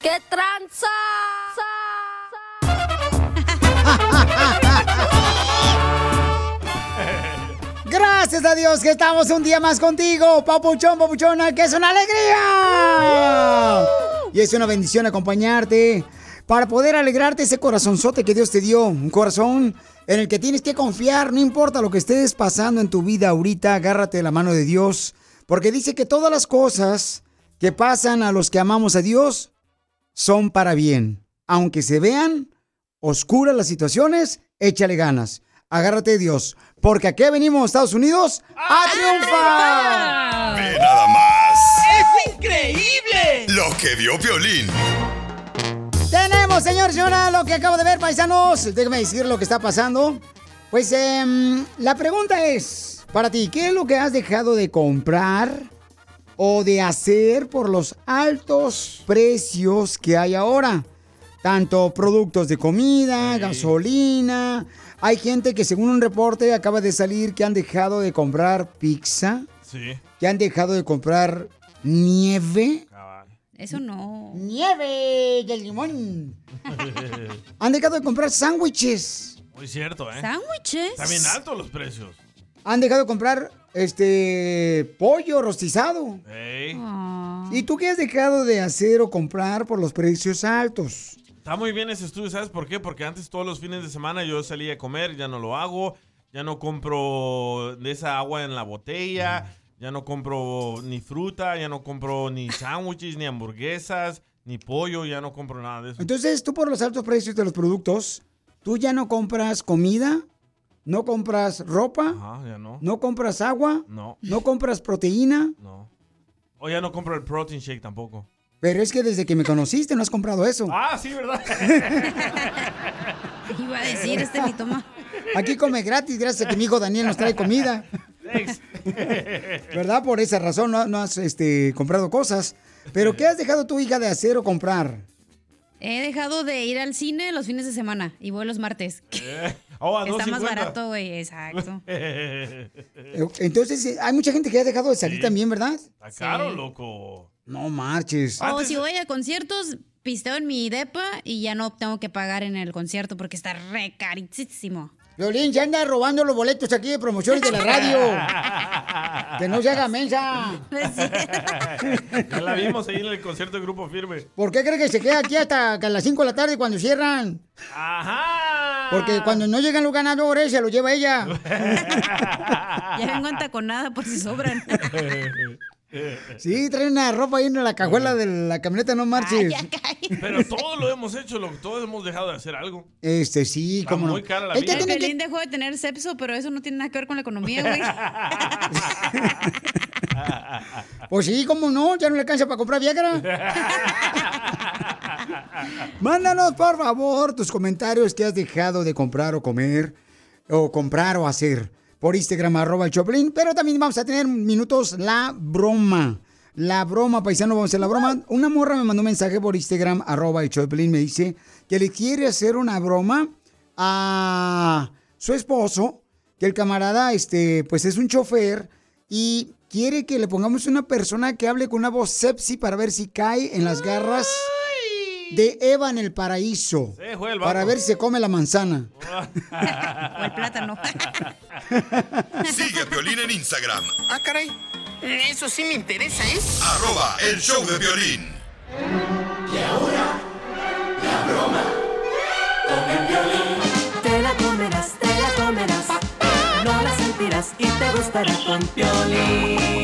¡Qué tranza! Gracias a Dios que estamos un día más contigo, papuchón, papuchona, que es una alegría. Y es una bendición acompañarte para poder alegrarte ese corazonzote que Dios te dio. Un corazón en el que tienes que confiar, no importa lo que estés pasando en tu vida ahorita, agárrate de la mano de Dios. Porque dice que todas las cosas que pasan a los que amamos a Dios son para bien. Aunque se vean oscuras las situaciones, échale ganas. Agárrate de Dios. Porque aquí venimos, Estados Unidos, a triunfar. Ve nada más. ¡Es increíble! Lo que vio Violín. Tenemos, señor, señora, lo que acabo de ver, paisanos. Déjame decir lo que está pasando. Pues em, la pregunta es, para ti, ¿qué es lo que has dejado de comprar o de hacer por los altos precios que hay ahora? Tanto productos de comida, gasolina. Hay gente que según un reporte acaba de salir que han dejado de comprar pizza, Sí. que han dejado de comprar nieve. Eso no. Nieve del limón. Han dejado de comprar sándwiches. Muy cierto, ¿eh? ¿Sándwiches? Está bien altos los precios. Han dejado de comprar este pollo rostizado. Ey. ¿Y tú qué has dejado de hacer o comprar por los precios altos? Está muy bien ese estudio, ¿sabes por qué? Porque antes todos los fines de semana yo salía a comer, ya no lo hago, ya no compro de esa agua en la botella, ya no compro ni fruta, ya no compro ni sándwiches, ni hamburguesas, ni pollo, ya no compro nada de eso. Entonces, tú por los altos precios de los productos, tú ya no compras comida, no compras ropa, Ajá, ya no. no compras agua, No, no compras proteína, no. O ya no compro el protein shake tampoco. pero es que desde que me conociste no has comprado eso. Ah, sí, ¿verdad? Iba a decir este ni toma. Aquí come gratis gracias a que mi hijo Daniel nos trae comida. Thanks. ¿Verdad? Por esa razón no, no has este, comprado cosas. Pero ¿qué has dejado tu hija de hacer o comprar? He dejado de ir al cine los fines de semana y voy los martes. Eh, oh, a Está más 2.50. barato, güey, exacto. Eh, Entonces, eh, hay mucha gente que ha dejado de salir también, ¿verdad? Está caro, loco. No marches. O si voy a conciertos, pisteo en mi depa y ya no tengo que pagar en el concierto porque está re carísimo. Violín, se anda robando los boletos aquí de promociones de la radio. que no se haga mensa. ya la vimos ahí en el concierto de Grupo Firme. ¿Por qué cree que se queda aquí hasta a las 5 de la tarde cuando cierran? Ajá. Porque cuando no llegan los ganadores, se los lleva ella. Ya vengo entaconada por si sobran. Sí, trae una ropa ahí en la cajuela de la camioneta, no marches. Pero todo lo hemos hecho, loco. Todos hemos dejado de hacer algo. Este, sí, Está cómo no. muy cara la que vida. tiene que- Pelín dejó de tener sepso, pero eso no tiene nada que ver con la economía, güey. Pues sí, cómo no, ya no le alcanza para comprar Viagra. Mándanos, por favor, tus comentarios que has dejado de comprar o comer, o comprar o hacer por Instagram, arroba el Choplin. Pero también vamos a tener minutos la broma. La broma, paisano, vamos a hacer la broma. Una morra me mandó un mensaje por Instagram, arroba el Choplin, me dice que le quiere hacer una broma a su esposo, que el camarada, este, pues es un chofer y quiere que le pongamos una persona que hable con una voz sepsi para ver si cae en las garras de Eva en el paraíso. Se fue el Para ver si se come la manzana. o el plátano. Sigue a Violín en Instagram. Ah, caray. Eso sí me interesa, ¿eh? Arroba el show de violín. Y ahora, la broma Te la comerás, te la comerás. No la sentirás y te gustará con Piolín.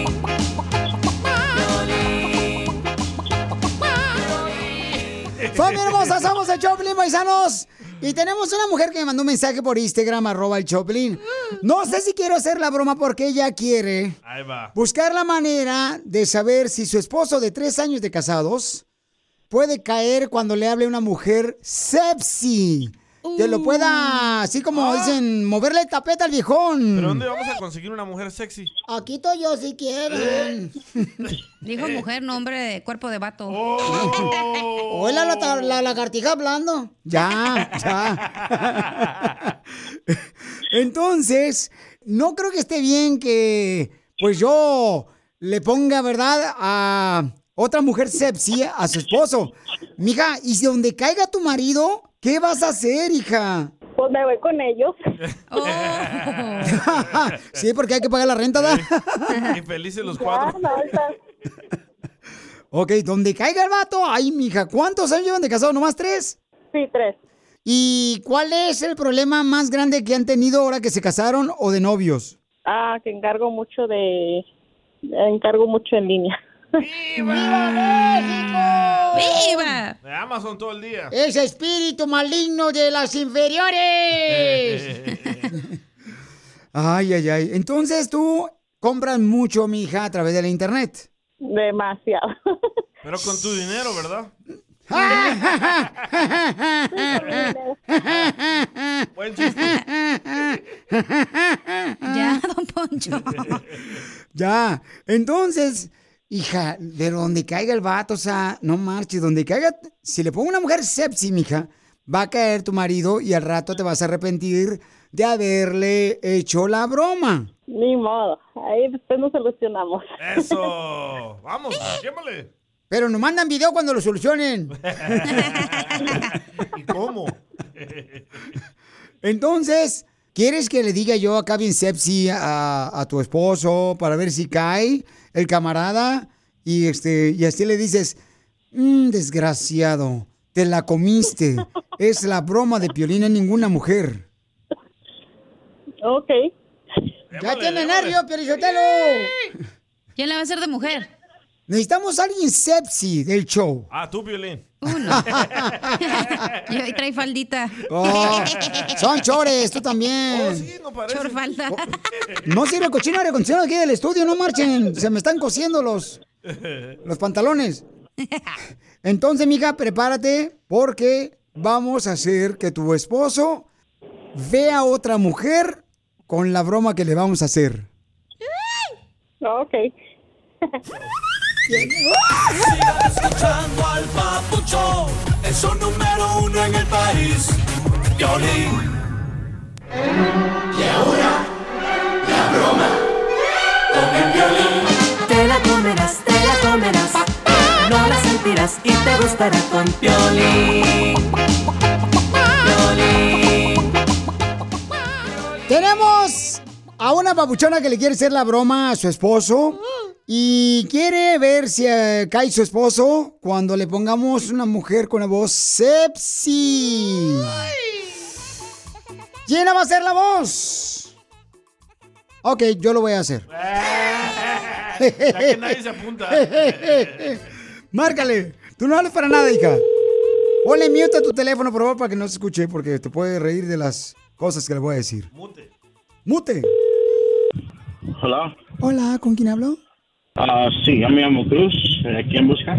Familia hermosa, somos el Choplin, paisanos. Y tenemos una mujer que me mandó un mensaje por Instagram, arroba el Choplin. No sé si quiero hacer la broma porque ella quiere Ahí va. buscar la manera de saber si su esposo de tres años de casados puede caer cuando le hable una mujer sepsi. Que lo pueda, así como dicen, moverle el tapete al viejón. ¿Pero dónde vamos a conseguir una mujer sexy? Aquí estoy yo si quieren. Dijo mujer, no hombre de cuerpo de vato. Hola, la, la lagartija hablando. Ya, ya. Entonces, no creo que esté bien que, pues yo le ponga, ¿verdad?, a otra mujer sepsi a su esposo. Mija, y si donde caiga tu marido, ¿qué vas a hacer, hija? Pues me voy con ellos. sí, porque hay que pagar la renta, ¿da? Y felices los cuatro. ok, donde caiga el vato, ay, mija, ¿cuántos años llevan de casado? ¿Nomás tres? Sí, tres. ¿Y cuál es el problema más grande que han tenido ahora que se casaron o de novios? Ah, que encargo mucho de... Encargo mucho en línea. ¡Viva! De Amazon todo el día. Ese espíritu maligno de las inferiores. ay, ay, ay. Entonces tú compras mucho, mija, a través de la internet. Demasiado. Pero con tu dinero, ¿verdad? Buen chiste. Ya, don Poncho. Ya. Entonces, hija, de donde caiga el vato, o sea, no marches, donde caiga, si le pongo una mujer sepsi, mija, va a caer tu marido y al rato te vas a arrepentir de haberle hecho la broma. Ni modo. Ahí después nos solucionamos. Eso. Vamos, quémale. Pero nos mandan video cuando lo solucionen. ¿Y cómo? Entonces, ¿quieres que le diga yo acá bien sepsi a, a tu esposo para ver si cae el camarada? Y este, y así le dices, "Mm, desgraciado, te la comiste. Es la broma de Piolín en ninguna mujer. Ok. Ya tiene nervio, Piolichotelo. ¿Quién le va a hacer de mujer? Necesitamos a alguien sepsi del show. Ah, tú, Violín. Y hoy trae faldita. Oh, son chores, tú también. Chor falda. No sirve cochino aire acondicionado aquí del estudio, no marchen. Se me están cosiendo los, los pantalones. Entonces, mija, prepárate porque vamos a hacer que tu esposo vea a otra mujer con la broma que le vamos a hacer. Ok. Sigan escuchando al papuchón, es su número uno en el país. Violín. Y ahora, la broma con el violín. Te la comerás, te la comerás. No la sentirás y te gustará con Piolín. Piolín. Tenemos a una papuchona que le quiere hacer la broma a su esposo y quiere ver si eh, cae su esposo cuando le pongamos una mujer con la voz sepsi. ¿Quién va a hacer la voz? Ok, yo lo voy a hacer. Ya que nadie se apunta. Márcale. Tú no hables para nada, hija. Ponle mute a tu teléfono, por favor, para que no se escuche, porque te puede reír de las cosas que le voy a decir. Mute. Mute. Hola. Hola, ¿con quién hablo? Ah, sí, yo me llamo Cruz. ¿A quién busca?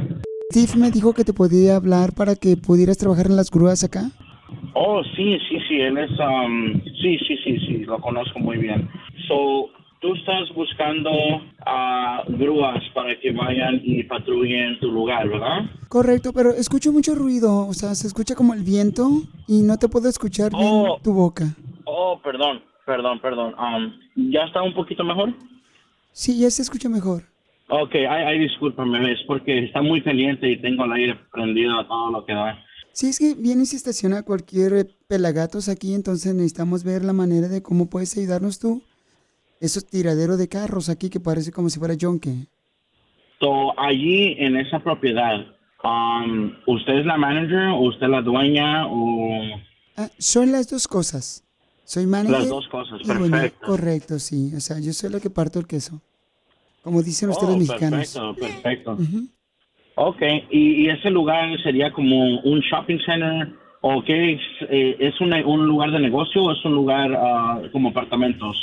Steve me dijo que te podía hablar para que pudieras trabajar en las grúas acá. Oh, sí, sí, sí, él es, um, sí, sí, sí, sí, lo conozco muy bien. So, tú estás buscando grúas para que vayan y patrullen tu lugar, ¿verdad? Correcto, pero escucho mucho ruido, o sea, se escucha como el viento y no te puedo escuchar bien Oh. tu boca. Oh, perdón, perdón, perdón. Um, ¿Ya está un poquito mejor? Sí, ya se escucha mejor. Ok, ay, discúlpame, es porque está muy caliente y tengo el aire prendido a todo lo que da. Sí, es que viene y se estaciona cualquier eh, pelagatos aquí, entonces necesitamos ver la manera de cómo puedes ayudarnos tú. Esos tiraderos de carros aquí que parece como si fuera yonke. So, allí en esa propiedad, um, ¿usted es la manager o usted la dueña o Ah, son las dos cosas. Soy manager. Las dos cosas, y perfecto. correcto, sí. O sea, yo soy la que parto el queso. Como dicen ustedes Oh, mexicanos. Perfecto, perfecto. Ujú. Ok, ¿Y, y ese lugar sería como un shopping center o qué es? Eh, ¿Es un, un lugar de negocio o es un lugar ah, como apartamentos?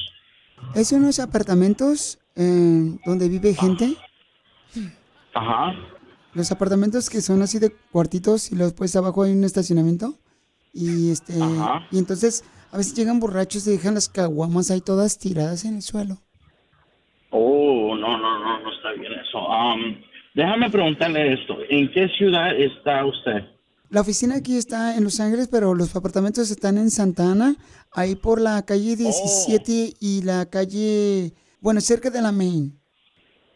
Es unos apartamentos eh, donde vive gente. Ajá. Los apartamentos que son así de cuartitos y luego después abajo hay un estacionamiento. Y este Ajá. y entonces a veces llegan borrachos y dejan las caguamas ahí todas tiradas en el suelo. Oh, no, no, no, no está bien eso. Um, déjame preguntarle esto. ¿En qué ciudad está usted? La oficina aquí está en Los Ángeles, pero los apartamentos están en Santa Ana, ahí por la calle 17 y la calle, bueno, cerca de la Main.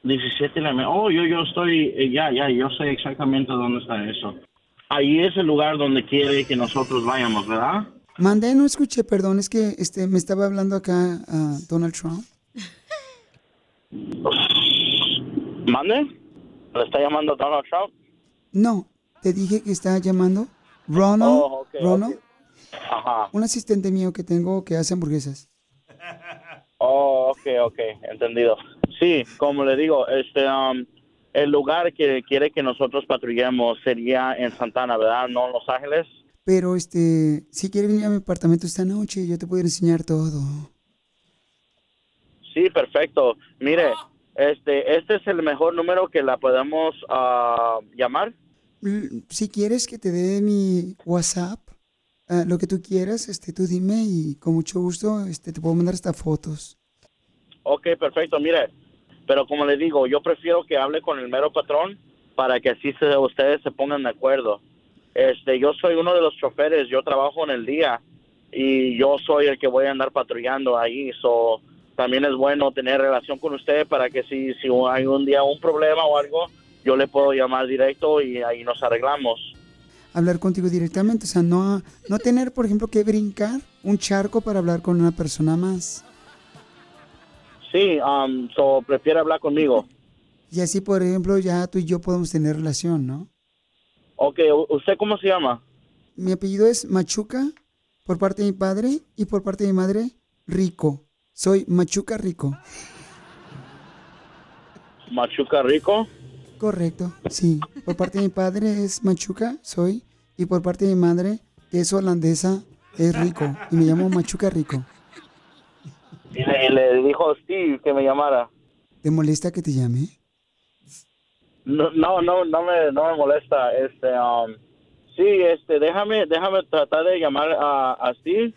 17 de la me- Oh, yo, yo estoy, eh, ya, ya, yo sé exactamente dónde está eso. Ahí es el lugar donde quiere que nosotros vayamos, ¿verdad? Mandé, no escuché, perdón, es que este me estaba hablando acá a Donald Trump. ¿Mande? ¿Le está llamando Donald Trump? No, te dije que estaba llamando Ronald, Oh, Ronald. Ajá. un asistente mío que tengo que hace hamburguesas. Oh, ok, ok, entendido. Sí, como le digo, este, um, el lugar que quiere que nosotros patrullemos sería en Santana, ¿verdad? No en Los Ángeles. Pero este, si quieres venir a mi apartamento esta noche, yo te puedo enseñar todo. Sí, perfecto. Mire, este, este es el mejor número que la podemos ah, llamar. Si quieres que te dé mi WhatsApp, ah, lo que tú quieras, este, tú dime y con mucho gusto, este, te puedo mandar hasta fotos. Ok, perfecto. Mire, pero como le digo, yo prefiero que hable con el mero patrón para que así se, ustedes se pongan de acuerdo. Este, yo soy uno de los choferes, yo trabajo en el día y yo soy el que voy a andar patrullando ahí. So, también es bueno tener relación con usted para que si, si hay un día un problema o algo, yo le puedo llamar directo y ahí nos arreglamos. Hablar contigo directamente, o sea, no, no tener, por ejemplo, que brincar un charco para hablar con una persona más. Sí, um, so, prefiere hablar conmigo. Y así, por ejemplo, ya tú y yo podemos tener relación, ¿no? Ok, ¿u- ¿usted cómo se llama? Mi apellido es Machuca, por parte de mi padre, y por parte de mi madre, Rico. Soy Machuca Rico. Machuca Rico. Correcto, sí. Por parte de mi padre es Machuca, soy. Y por parte de mi madre, que es holandesa, es Rico. Y me llamo Machuca Rico. Y le, le dijo a Steve que me llamara. ¿Te molesta que te llame? No, no, no, no me, no me molesta. Este, um, sí, este, déjame, déjame tratar de llamar a, a Steve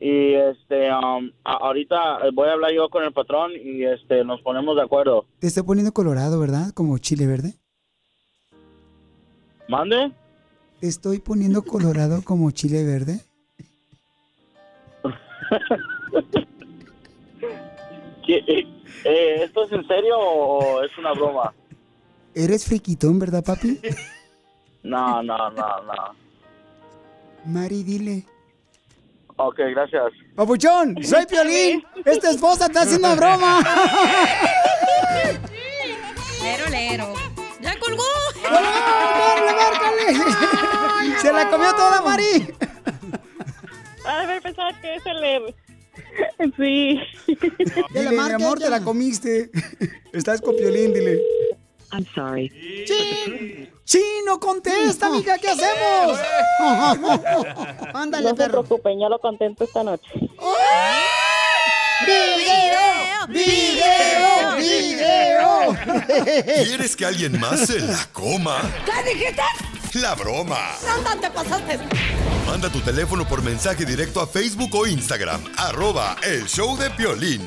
y este, um, ahorita voy a hablar yo con el patrón y este, nos ponemos de acuerdo. Te estoy poniendo colorado, ¿verdad? Como chile verde. ¿Mande? Te estoy poniendo colorado como chile verde. ¿Qué, eh, eh, ¿Esto es en serio o es una broma? Eres friquitón, ¿verdad, papi? No, no, no, no. Mari, dile. Ok, gracias. Papuchón, soy Piolín. Esta esposa está haciendo broma. Lero, lero. ¡Ya colgó! ¡Márcale, márcale! Se la comió toda, Mari. A ver, pensaba que es el... Sí. Dile, mi amor, te la comiste. Estás con Piolín, dile. I'm sorry. ¡Chin! ¡Chino, contesta, amiga! ¿Qué hacemos? Ándale, no se perro. preocupen, yo lo contento esta noche. ¡Video! ¡Video! ¡Video! ¿Quieres que alguien más se la coma? ¿Qué dijiste? La broma. ¿Dónde te pasaste? Manda tu teléfono por mensaje directo a Facebook o Instagram. Arroba el show de Piolín.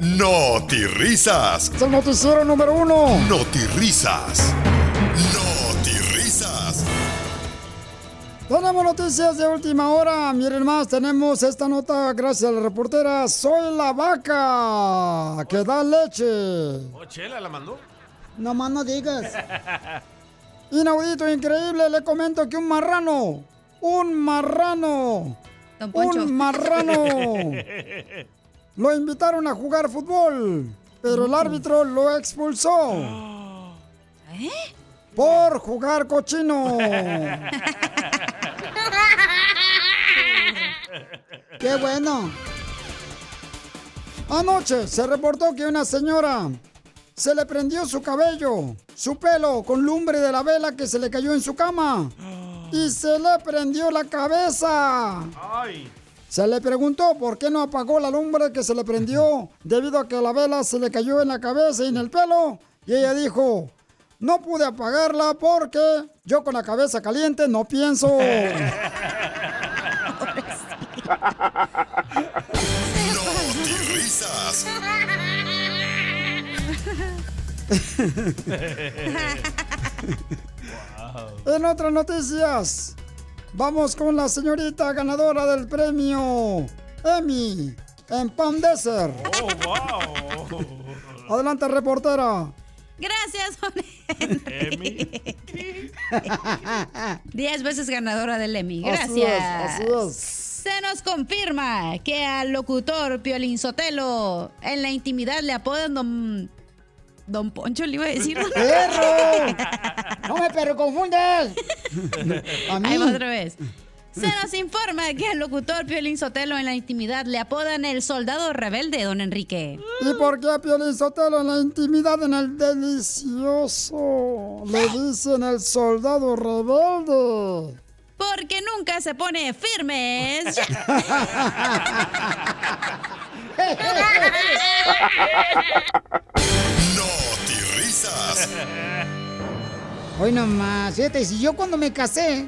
Noti Risas. Es el noticiero número uno. Noti Risas. Noti Risas. Tenemos noticias de última hora. Miren más, tenemos esta nota gracias a la reportera Soy la vaca que da leche. ¿Oh, Chela la mandó? No más no digas. Inaudito, increíble, le comento que un marrano, un marrano, un marrano, lo invitaron a jugar fútbol, pero el árbitro lo expulsó. ¿Eh? Por jugar cochino. ¡Qué bueno! Anoche se reportó que una señora se le prendió su cabello, su pelo, con lumbre de la vela que se le cayó en su cama. Y se le prendió la cabeza. Ay. Se le preguntó por qué no apagó la lumbre que se le prendió debido a que la vela se le cayó en la cabeza y en el pelo. Y ella dijo, no pude apagarla porque yo con la cabeza caliente no pienso. Noti Risas. En otras noticias, vamos con la señorita ganadora del premio Emmy en Palm Desert. Oh, wow. Adelante, reportera. Gracias, don Henry. Diez veces ganadora del Emmy. Así Gracias. es, así es. Se nos confirma que al locutor Piolín Sotelo en la intimidad le apodan Don... Don Poncho le iba a decir. ¡Perro! ¡No me perro confundas! A mí. Ahí va otra vez. Se nos informa que al locutor Piolín Sotelo en la intimidad le apodan el soldado rebelde, don Enrique. ¿Y por qué a Piolín Sotelo en la intimidad, en el delicioso, le dicen el soldado rebelde? Porque nunca se pone firmes. Risas. Hoy nomás, fíjate, si yo cuando me casé,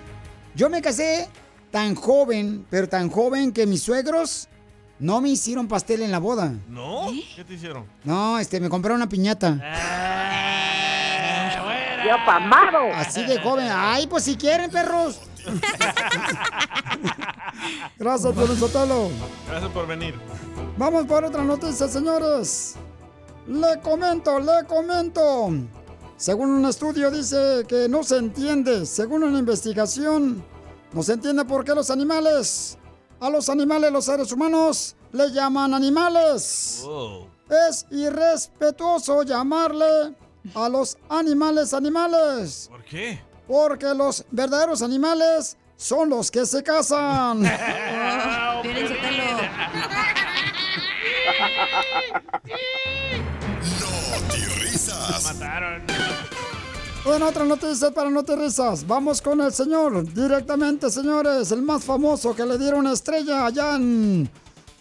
yo me casé tan joven, pero tan joven que mis suegros no me hicieron pastel en la boda. ¿No? ¿Qué te hicieron? No, este, me compraron una piñata. Yo pamado. Así de joven. Ay, pues si quieren, perros. Gracias, Piolín Sotelo. Gracias por venir. Vamos por otra noticia, señores. Le comento, le comento. Según un estudio dice que no se entiende, según una investigación, no se entiende por qué los animales, a los animales los seres humanos le llaman animales. Wow. Es irrespetuoso llamarle a los animales animales, ¿Por qué? porque los verdaderos animales son los que se casan. Risas. Mataron. En otra noticia para no te risas, vamos con el señor, directamente señores, el más famoso que le dieron una estrella allá en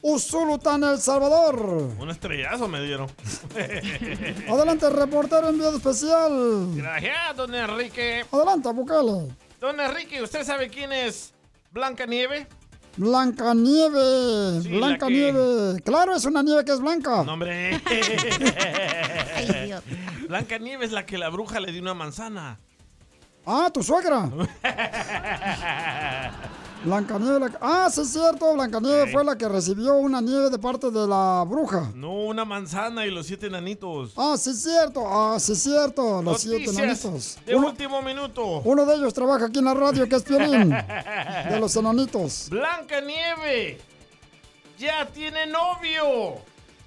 Usulután, El Salvador. Un estrellazo me dieron. Adelante, reportero enviado especial. Gracias, don Enrique. Adelante, Bukele. Don Enrique, ¿usted sabe quién es Blanca Nieve? Blanca Nieve, Sí, Blanca que- Nieve. Claro, es una nieve que es blanca. No, hombre. Ay, Dios. Blanca Nieve es la que la bruja le dio una manzana. Ah, tu suegra. Blancanieves. la- Ah, sí, es cierto. Blancanieves Sí. fue la que recibió una nieve de parte de la bruja. No, una manzana y los siete enanitos. Ah, sí, es cierto. Ah, sí, es cierto. Los siete enanitos. de Uno, último minuto. uno de ellos trabaja aquí en la radio, que es Piolín. de los enanitos. Blanca Nieve ya tiene novio.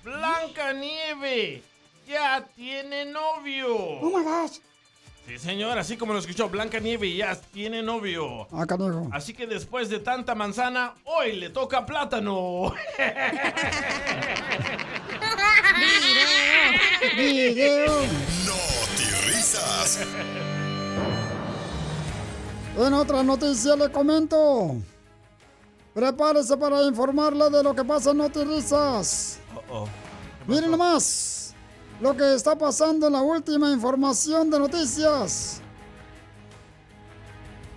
Blanca Nieve ya tiene novio. Oh my gosh. Sí, señor, así como lo escuchó, Blanca Nieve ya tiene novio. Ah, canijo. Así que después de tanta manzana, hoy le toca plátano. Video. No risas. En otra noticia le comento. Prepárese para informarle de lo que pasa en Notirisas. Oh, Miren nomás lo que está pasando en la última información de noticias.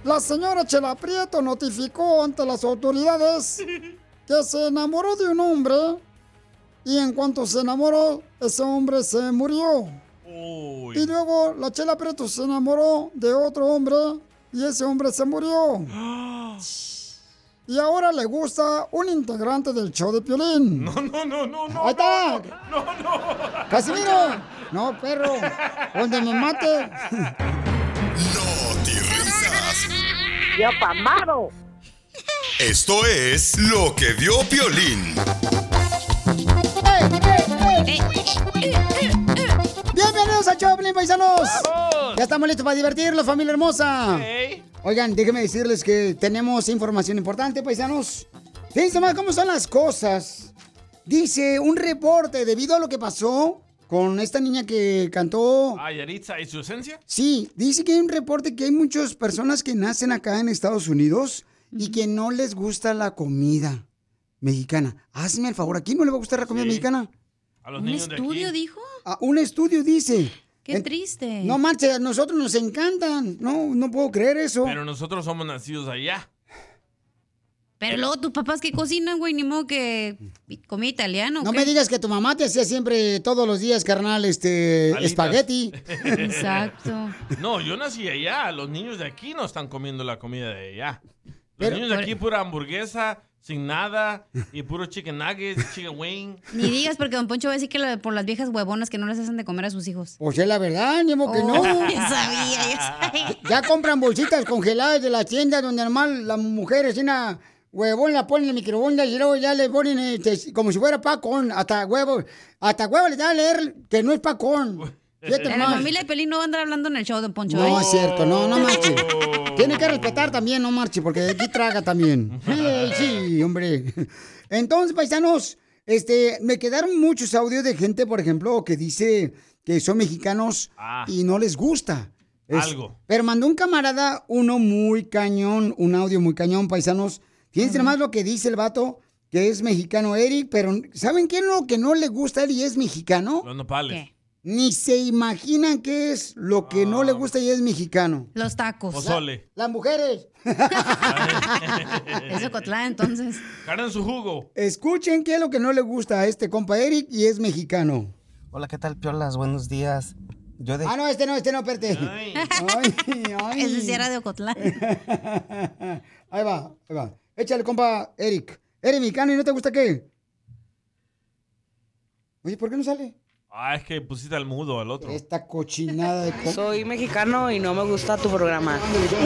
La señora Chela Prieto notificó ante las autoridades que se enamoró de un hombre y en cuanto se enamoró, ese hombre se murió. Y luego la Chela Prieto se enamoró de otro hombre y ese hombre se murió. Y ahora le gusta un integrante del show de Piolín. No, no, no, no, no. Ahí está. No, no. ¡Casimiro! No, perro. Donde me mate. risas. Yo pamado. Esto es lo que vio Piolín. Bienvenidos a Choplin, paisanos. Ya estamos listos para divertirlos, familia hermosa. Oigan, déjenme decirles que tenemos información importante, paisanos. Fíjense más cómo son las cosas. Dice un reporte debido a lo que pasó con esta niña que cantó. Ah, Yaritza, ¿y su esencia? Sí, dice que hay un reporte que hay muchas personas que nacen acá en Estados Unidos y que no les gusta la comida mexicana. Hazme el favor, ¿a quién no le va a gustar la comida mexicana? A los ¿Un niños de aquí. estudio dijo? Ah, un estudio dice. Qué En- triste. No marche, a nosotros nos encantan. No, no puedo creer eso. Pero nosotros somos nacidos allá. Pero luego tus papás que cocinan, güey, ni modo que comida italiana. ¿o No qué? me digas que tu mamá te hacía siempre todos los días, carnal, este, Alitas. espagueti. Exacto. No, yo nací allá. Los niños de aquí no están comiendo la comida de allá. Los Pero- niños de aquí pura hamburguesa, sin nada, y puro chicken nuggets, chicken wing. Ni digas porque Don Poncho va a decir que lo- por las viejas huevonas que no les hacen de comer a sus hijos. Pues es la verdad, ni modo que Oh, no. ya sabía, ya sabía. Ya compran bolsitas congeladas de la tienda donde normal las mujeres una huevón la ponen en el microondas y luego ya le ponen este, como si fuera pacón, hasta huevo, hasta huevo le da a leer que no es pacón. Fíjate La nomás. familia de Pelín no va a andar hablando en el show, Don Poncho. No ¿eh? es cierto, no, no marche. Tiene que respetar también, no marche, porque aquí traga también. Ey, sí, hombre. Entonces, paisanos, este, me quedaron muchos audios de gente, por ejemplo, que dice que son mexicanos Ah. y no les gusta. Algo. Pero mandó un camarada uno muy cañón, un audio muy cañón, paisanos. Fíjense nomás lo que dice el vato, que es mexicano Eric, pero ¿saben qué es lo que no le gusta a él y es mexicano? Los nopales. Ni se imaginan qué es lo que no le gusta y es mexicano. Los tacos. Pozole. Las mujeres. Eso Cotlán, entonces. En su jugo. Escuchen qué es lo que no le gusta a este compa Eric y es mexicano. Hola, ¿qué tal, Piolas? Buenos días. Yo de... Ah, no, este no, este no, espérate. Ay. Ay, ay. Ese sí era de Ocotlán. Ahí va, ahí va. Échale, compa Eric. ¿Eres mexicano y no te gusta qué? Oye, ¿por qué no sale? Ah, es que pusiste al mudo, al otro. Esta cochinada de... Soy mexicano y no me gusta tu programa. Su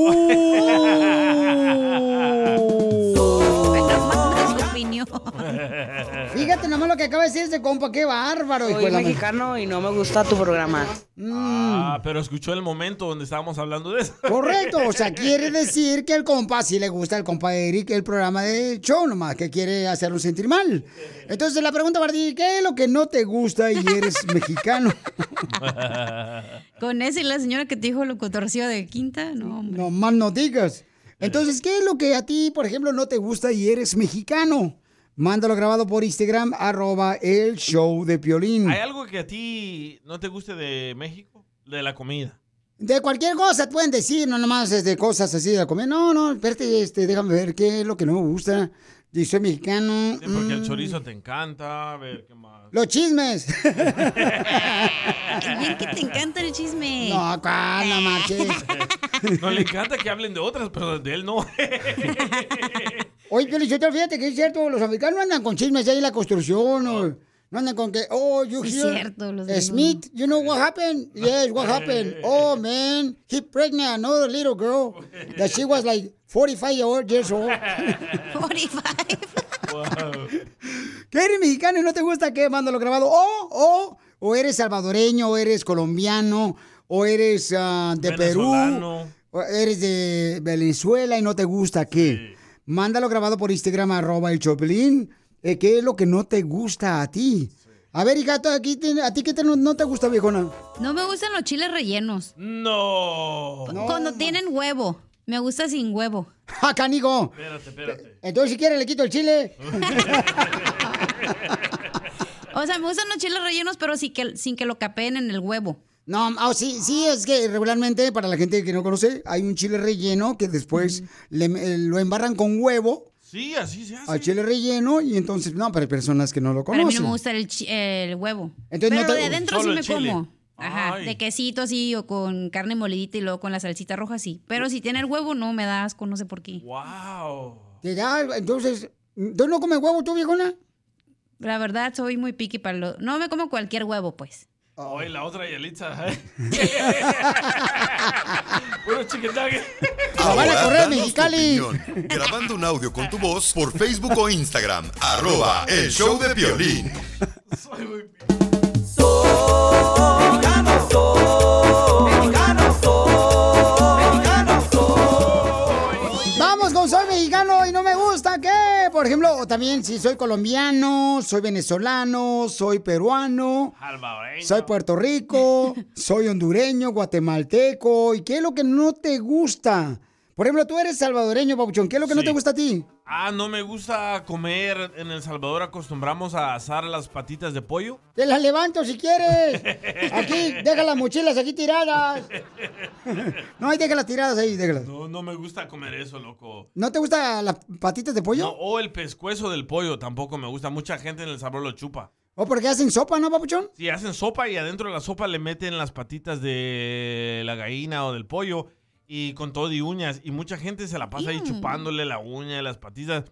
Fíjate nomás lo que acaba de decir este compa, qué bárbaro. Soy mexicano y no me gusta tu programa. Ah, pero escuchó el momento donde estábamos hablando de eso. Correcto, o sea, quiere decir que el compa sí le gusta al compa Eric el programa de show, nomás que quiere hacerlo sentir mal. Entonces la pregunta para ti, ¿qué es lo que no te gusta y eres mexicano? Con ese y la señora que te dijo lo cotorció de quinta, no, hombre. No más no digas. Entonces, ¿qué es lo que a ti, por ejemplo, no te gusta y eres mexicano? Mándalo grabado por Instagram, arroba el show de Piolín. ¿Hay algo que a ti no te guste de México? De la comida. De cualquier cosa te pueden decir, no nomás es de cosas así de la comida. No, no, espérate, este, déjame ver qué es lo que no me gusta. Y soy mexicano. Sí, porque el mm, chorizo te encanta. A ver, ¿qué más? Los chismes. Bien que te encanta el chisme. No, acá no marches. No le encanta que hablen de otras, pero de él no. Oye, Piolichotelo, fíjate que es cierto, los americanos no andan con chismes ahí en la construcción, o no andan con que, oh, you Es hear cierto, los Smith, you know what happened? Yes, what happened? Oh, man, he pregnant another little girl that she was like 45 years old. 45. ¿Qué eres mexicano y no te gusta qué? Mándalo grabado. O, o, o eres salvadoreño, o eres colombiano, o eres ah, de Perú, o eres de Venezuela y no te gusta qué. Mándalo grabado por Instagram, arroba el Choplin. Eh, ¿Qué es lo que no te gusta a ti? A ver, hija, aquí tiene- ¿a ti qué te- no, no te gusta, viejona? No me gustan los chiles rellenos. No. Cuando tienen huevo. Me gusta sin huevo. ¡Ja, canigo! Espérate, espérate. Entonces, si quieres, le quito el chile. O sea, me gustan los chiles rellenos, pero sin que, sin que lo capeen en el huevo. No, ah, sí, sí, es que regularmente, para la gente que no conoce, hay un chile relleno que después le- eh, lo embarran con huevo Sí, así se hace. al chile relleno y entonces, no, para personas que no lo Para mí conocen. no me gusta el, chi- el huevo. Entonces, pero no lo te- de adentro sí me chile. como. Ajá, Ay. de quesito así o con carne molidita y luego con la salsita roja sí. Pero si tiene el huevo no me da asco, no sé por qué. Wow. Te da, entonces, ¿tú no comes huevo tú, viejona? La verdad soy muy picky para lo... No me como cualquier huevo, pues. Oye, la otra Yalitza. ¿eh? Puro chiquitague. Ahora, danos tu opinión, grabando un audio con tu voz por Facebook o Instagram, arroba el show de violín. Vamos ejemplo, o también si soy colombiano, soy venezolano, soy peruano, Salvadoreño. soy Puerto Rico, soy hondureño, guatemalteco. ¿Y qué es lo que no te gusta? Por ejemplo, tú eres salvadoreño, Papuchón. ¿Qué es lo que no Sí. te gusta a ti? Ah, no me gusta comer. En El Salvador acostumbramos a asar las patitas de pollo. Te las levanto si quieres. Aquí, deja las mochilas aquí tiradas. No, ahí déjalas tiradas ahí, déjalas. No, no me gusta comer eso, loco. ¿No te gustan las patitas de pollo? No, o el pescuezo del pollo tampoco me gusta. Mucha gente en El Salvador lo chupa. ¿O porque hacen sopa, no, Papuchón? Si hacen sopa y adentro de la sopa le meten las patitas de la gallina o del pollo y con todo y uñas. Y mucha gente se la pasa ahí chupándole la uña de las patitas.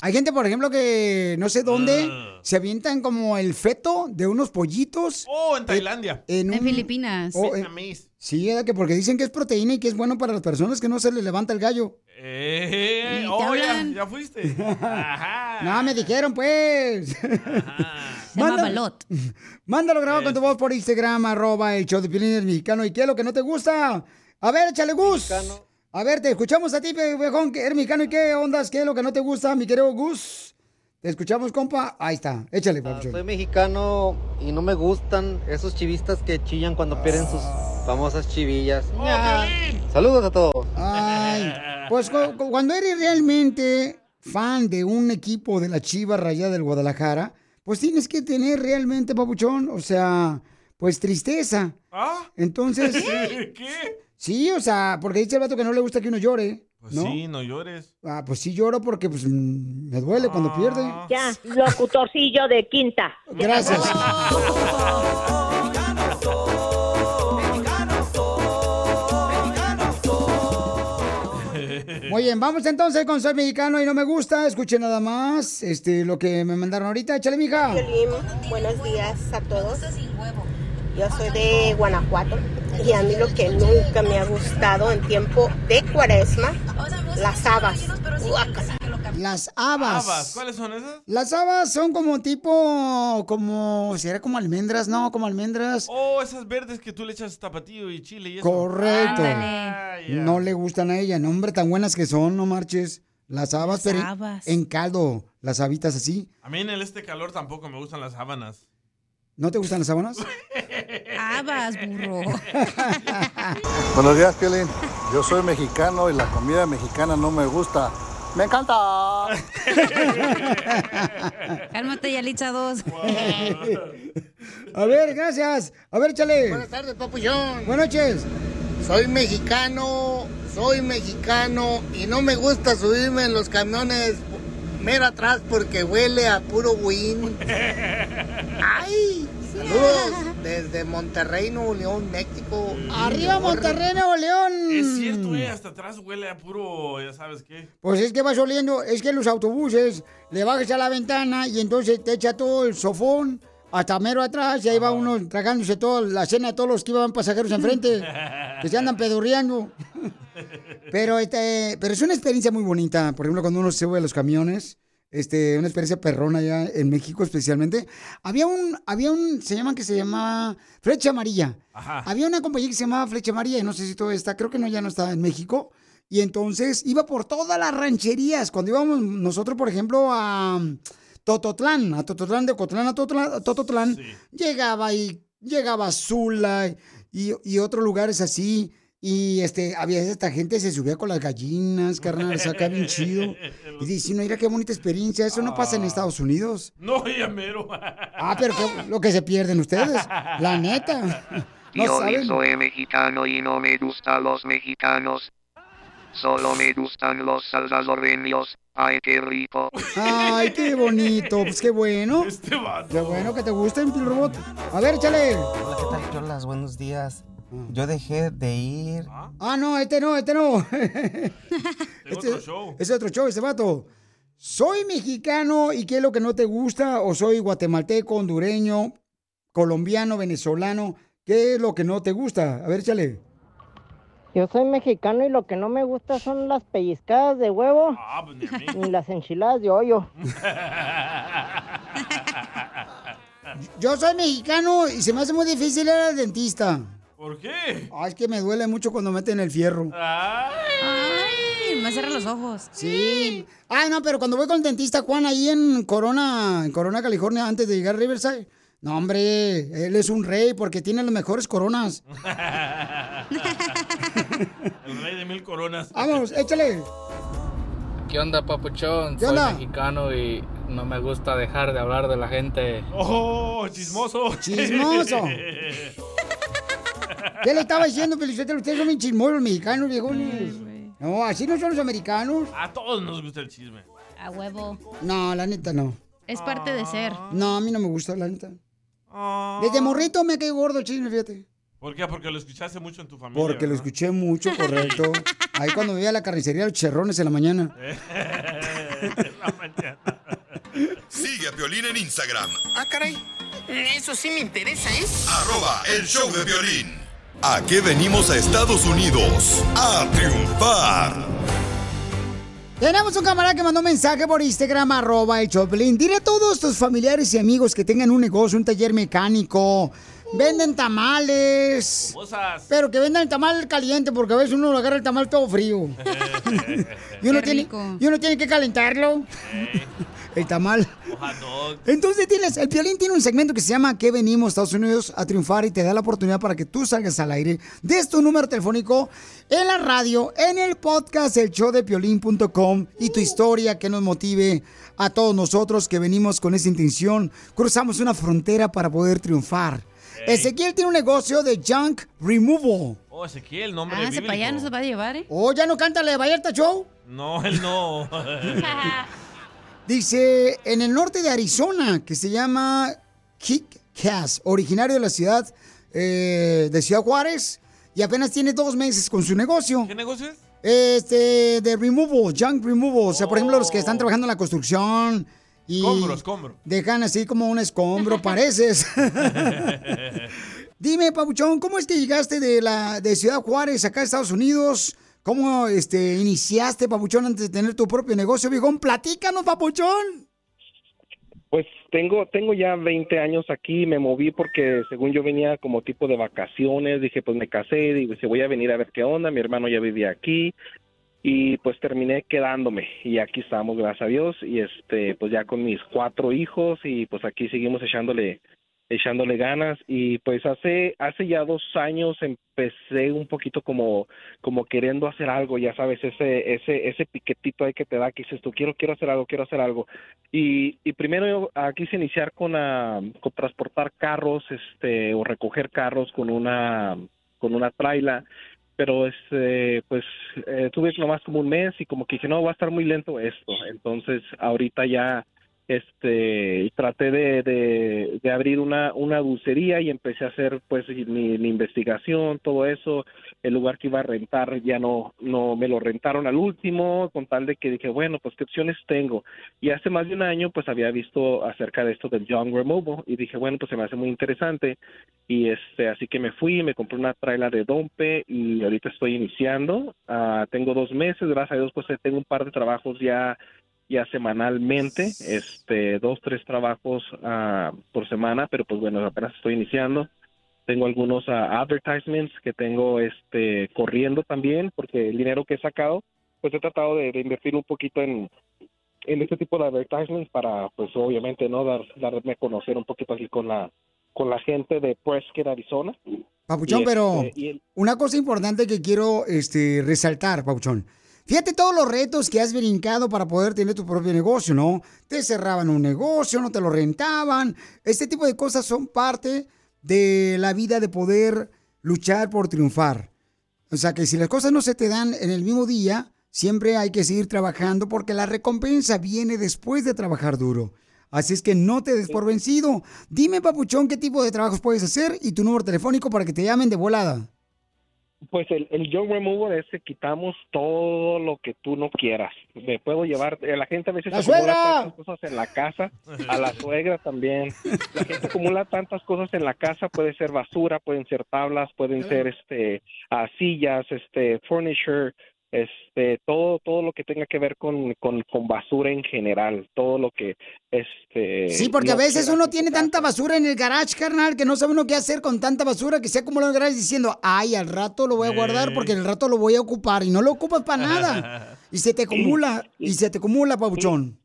Hay gente, por ejemplo, que no sé dónde Ah. se avientan como el feto de unos pollitos. Oh, en Tailandia. En, En un- Filipinas. Oh, eh, Vietnamés. sí, era que porque dicen que es proteína y que es bueno para las personas que no se les levanta el gallo. Eh, ¿Y te oh, ya, ya fuiste. Ajá. No, me dijeron, pues. Se llama Manda- balot. Mándalo grabado con tu voz por Instagram, arroba el show de Piolín el mexicano. ¿Y qué es lo que no te gusta? A ver, échale Gus. A ver, te escuchamos a ti, viejón, que eres mexicano. ¿Y qué ondas? ¿Qué es lo que no te gusta, mi querido Gus? Te escuchamos, compa. Ahí está. Échale, Ah, papuchón. soy mexicano y no me gustan esos chivistas que chillan cuando pierden sus famosas chivillas. Saludos a todos. Ay, pues cu- cu- cuando eres realmente fan de un equipo de la Chiva Rayada del Guadalajara, pues tienes que tener realmente, papuchón, o sea, pues tristeza. ¿Ah? Entonces, ¿Qué? Sí, o sea, porque dice el vato que no le gusta que uno llore, Pues ¿no? sí, no llores. Ah, pues sí lloro porque pues mm, me duele cuando pierde. Ya, locutorcillo de quinta. Gracias. Muy bien, vamos entonces con Soy Mexicano y no me gusta. Escuche nada más este, lo que me mandaron ahorita. Échale, mija. Buenos días a todos. Yo soy de Guanajuato y a mí lo que nunca me ha gustado en tiempo de cuaresma, las habas. Guácala. Las habas. Habas, ¿cuáles son esas? Las habas son como tipo, como, ¿será como almendras? No, como almendras. Oh, esas verdes que tú le echas tapatío y chile y eso. Correcto. Ah. No le gustan a ella. No, hombre, tan buenas que son, no marches. Las habas, pero en- habas. en caldo, las habitas así. A mí en el este calor tampoco me gustan las sábanas. ¿No te gustan las sábanas? Habas, burro. Buenos días, Piolín. Yo soy mexicano y la comida mexicana no me gusta. ¡Me encanta! Cálmate, Yalitza 2. A ver, gracias. A ver, échale. Buenas tardes, papullón. Buenas noches. Soy mexicano, soy mexicano y no me gusta subirme en los camiones mero atrás porque huele a puro win. ¡Ay! Saludos desde Monterrey, Nuevo León, México. Arriba Señor. Monterrey, Nuevo León. Es cierto hasta atrás huele a puro, ya sabes qué. Pues es que vas oliendo, es que los autobuses le bajas a la ventana y entonces te echa todo el sofón hasta mero atrás y ahí va uno tragándose toda la cena de todos los que iban pasajeros enfrente, que se andan pedorreando. Pero, este, pero es una experiencia muy bonita, por ejemplo, cuando uno se sube a los camiones, este, una experiencia perrona allá en México especialmente. Había un, había un, se llaman que se llamaba Flecha Amarilla. Ajá. Había una compañía que se llamaba Flecha Amarilla, y no sé si todavía está, creo que no, ya no está en México. Y entonces iba por todas las rancherías. Cuando íbamos nosotros, por ejemplo, a Tototlán, a Tototlán, de Ocotlán a Tototlán, a Tototlán, llegaba y llegaba Zula y, y otros lugares así. Y este, había esta gente se subía con las gallinas, carnal, saca bien chido. Y dice, no, mira qué bonita experiencia, eso no pasa en Estados Unidos. No, ya mero. Ah, pero qué- lo que se pierden ustedes, la neta. No Yo saben. soy mexicano y no me gustan los mexicanos. Solo me gustan los salvadoreños. Ay, qué rico. Ay, qué bonito, pues qué bueno. Qué bueno que te gusten, Pil Robot. A ver, échale. Hola, ¿qué tal, Piolas? Buenos días. Yo dejé de ir. Ah, no, este no, este no. este, otro show. Es otro show, este vato. ¿Soy mexicano y qué es lo que no te gusta? ¿O soy guatemalteco, hondureño, colombiano, venezolano? ¿Qué es lo que no te gusta? A ver, échale. Yo soy mexicano y lo que no me gusta son las pellizcadas de huevo Ah, pues ni las enchiladas de hoyo. Yo soy mexicano y se me hace muy difícil ir al dentista. ¿Por qué? Ay, es que me duele mucho cuando meten el fierro. Ay, me cierra los ojos. Sí. Ay, no, pero cuando voy con el dentista Juan ahí en Corona, en Corona, California, antes de llegar a Riverside. No, hombre, él es un rey porque tiene las mejores coronas. El rey de mil coronas. Vamos, échale. ¿Qué onda, papuchón? ¿Qué Soy onda? mexicano y no me gusta dejar de hablar de la gente. ¡Oh, chismoso! Chismoso. ¿Qué le estaba diciendo, Felicitelo? Ustedes son bien chismosos los mexicanos, viejones. No, así no son los americanos. A todos nos gusta el chisme. A huevo. No, la neta no. Es parte de ser. No, a mí no me gusta, la neta. Desde morrito me cae gordo el chisme, fíjate. ¿Por qué? Porque lo escuchaste mucho en tu familia. Porque lo escuché mucho, correcto. Ahí cuando veía la carnicería los cherrones en la mañana. Sigue a Piolín en Instagram, Ah, caray. Eso sí me interesa, ¿eh? arroba el show de violín. ¿A qué venimos a Estados Unidos? A triunfar. Tenemos un camarada que mandó un mensaje por Instagram, arroba el Choplin. Dile a todos tus familiares y amigos que tengan un negocio, un taller mecánico, venden tamales. Pero que vendan el tamal caliente, porque a veces uno lo agarra el tamal todo frío. y, uno tiene, rico. y uno tiene que calentarlo. el tamal. Entonces tienes, el Piolín tiene un segmento que se llama ¿Qué venimos Estados Unidos a triunfar? Y te da la oportunidad para que tú salgas al aire des tu número telefónico en la radio, en el podcast, el show de piolín.com y tu historia que nos motive a todos nosotros que venimos con esa intención. Cruzamos una frontera para poder triunfar. Ezequiel tiene un negocio de junk removal. Oh, Ezequiel, nombre Ah, bíblico. para allá no se va a llevar, ¿eh? Oh, ya no canta la de Vallarta Show. No, él no. Dice, en el norte de Arizona, que se llama Kick Cass, originario de la ciudad eh, de Ciudad Juárez, y apenas tiene dos meses con su negocio. ¿Qué negocio es? Este, de removal, junk removal. O sea, por ejemplo, los que están trabajando en la construcción y... Escombro, escombro. Dejan así como un escombro, pareces. Dime, Pabuchón, ¿cómo es que llegaste de la de Ciudad Juárez acá a Estados Unidos? ¿Cómo este, iniciaste, Pabuchón, antes de tener tu propio negocio, viejón? Platícanos, Pabuchón. Pues tengo, tengo ya 20 años aquí, me moví porque según yo venía como tipo de vacaciones, dije pues me casé, si voy a venir a ver qué onda, mi hermano ya vivía aquí y pues terminé quedándome. Y aquí estamos, gracias a Dios, y este pues ya con mis cuatro hijos y pues aquí seguimos echándole echándole ganas. Y pues hace hace ya dos años empecé un poquito como como queriendo hacer algo ya sabes ese ese ese piquetito ahí que te da que dices tú quiero quiero hacer algo quiero hacer algo y, y primero yo quise iniciar con, ah, con transportar carros este o recoger carros con una con una traila pero este pues eh, tuve nomás como un mes y como que dije no va a estar muy lento esto entonces ahorita ya este traté de, de, abrir una, dulcería y empecé a hacer pues mi, investigación, todo eso. El lugar que iba a rentar ya no, no me lo rentaron al último, con tal de que dije, bueno, pues qué opciones tengo. Y hace más de un año pues había visto acerca de esto del Young Removal y dije, bueno, pues se me hace muy interesante. Y este, así que me fui, me compré una traila de Dompe y ahorita estoy iniciando. Ah, tengo dos meses, gracias a Dios pues tengo un par de trabajos ya ya semanalmente, este, dos, tres trabajos ah, por semana, pero pues bueno, apenas estoy iniciando. Tengo algunos ah, advertisements que tengo este, corriendo también, porque el dinero que he sacado, pues he tratado de, de invertir un poquito en, en este tipo de advertisements para, pues obviamente, no Dar, darme a conocer un poquito aquí con la, con la gente de Prescott, Arizona. Papuchón, Y, pero este, el- una cosa importante que quiero este, resaltar, Papuchón. Fíjate todos los retos que has brincado para poder tener tu propio negocio, ¿no? Te cerraban un negocio, no te lo rentaban. Este tipo de cosas son parte de la vida de poder luchar por triunfar. O sea que si las cosas no se te dan en el mismo día, siempre hay que seguir trabajando porque la recompensa viene después de trabajar duro. Así es que no te des por vencido. Dime, Papuchón, qué tipo de trabajos puedes hacer y tu número telefónico para que te llamen de volada. Pues el, el Young Removal es que quitamos todo lo que tú no quieras. Me puedo llevar, eh, la gente a veces ¡La acumula tantas cosas en la casa, a la suegra también. La gente acumula tantas cosas en la casa, puede ser basura, pueden ser tablas, pueden ser este ah, sillas, este furniture, este todo todo lo que tenga que ver con, con, con basura en general, todo lo que este Sí, porque a veces uno tiene tanta basura en el garage, carnal, que no sabe uno qué hacer con tanta basura que se acumula en el garage diciendo, ay, al rato lo voy a guardar porque al rato lo voy a ocupar y no lo ocupas para nada. Y se te acumula, y se te acumula, Papuchón.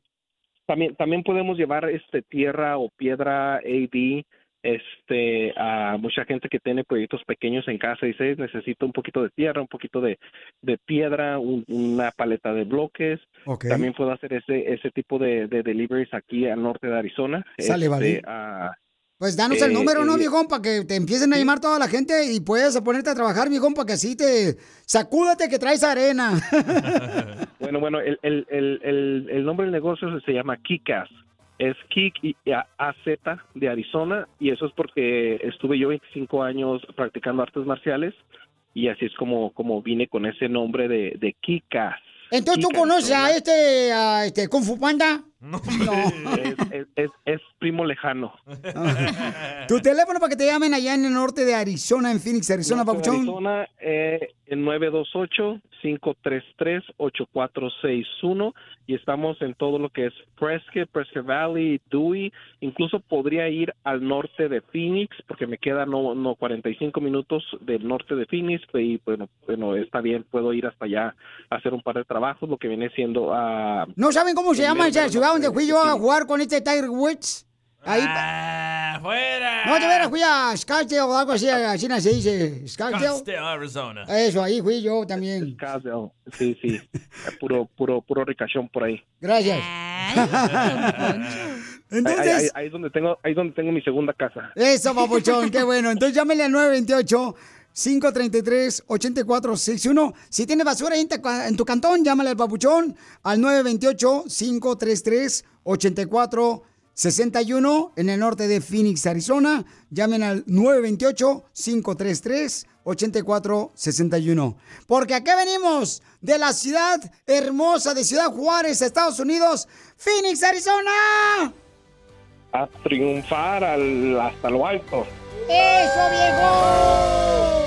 También, también podemos llevar este tierra o piedra AD este a mucha gente que tiene proyectos pequeños en casa y dice necesito un poquito de tierra, un poquito de, de piedra, un- una paleta de bloques. Ok. También puedo hacer ese ese tipo de, de deliveries aquí al norte de Arizona. Sale, Este, vale. ah, Pues danos el Eh, número, ¿no, viejón? Para que te empiecen a llamar toda la gente y puedas ponerte a trabajar, viejón, para que así te sacúdate que traes arena. Bueno, bueno, el, el, el, el nombre del negocio se llama Kikas. Es Kik y A- AZ de Arizona y eso es porque estuve yo 25 años practicando artes marciales y así es como, como vine con ese nombre de, de Kikas. Entonces, ¿tú Kikas, conoces a este, a este Kung Fu Panda? Es, es, es, es primo lejano. Tu teléfono para que te llamen allá en el norte de Arizona, en Phoenix, Arizona, Papuchón. Arizona, eh, el 928-533-8461 y estamos en todo lo que es Prescott, Prescott Valley, Dewey, incluso podría ir al norte de Phoenix porque me quedan no, no 45 minutos del norte de Phoenix. Y bueno, bueno, está bien, puedo ir hasta allá a hacer un par de trabajos, lo que viene siendo a ¿No saben cómo se llama esa ciudad donde norte fui yo a jugar con este Tiger Woods? Ahí. ¡Fuera! No, de veras, fui a Scottsdale o algo así, así se dice. Scottsdale. Scottsdale, Arizona. Eso, ahí fui yo también. Scottsdale. Sí, sí, puro, puro, puro ricachón por ahí. Gracias. Ahí, Entonces, ahí- ahí es donde tengo, ahí es donde tengo mi segunda casa. eso, papuchón, qué bueno. Entonces llámele al 928 533-8461. Si tienes basura ahí en, en tu cantón, llámale al papuchón al 928-533-8461 en el norte de Phoenix, Arizona. Llamen al 928-533-8461. Porque aquí venimos de la ciudad hermosa de Ciudad Juárez, Estados Unidos, Phoenix, Arizona. A triunfar al- hasta lo alto. ¡Eso, viejo!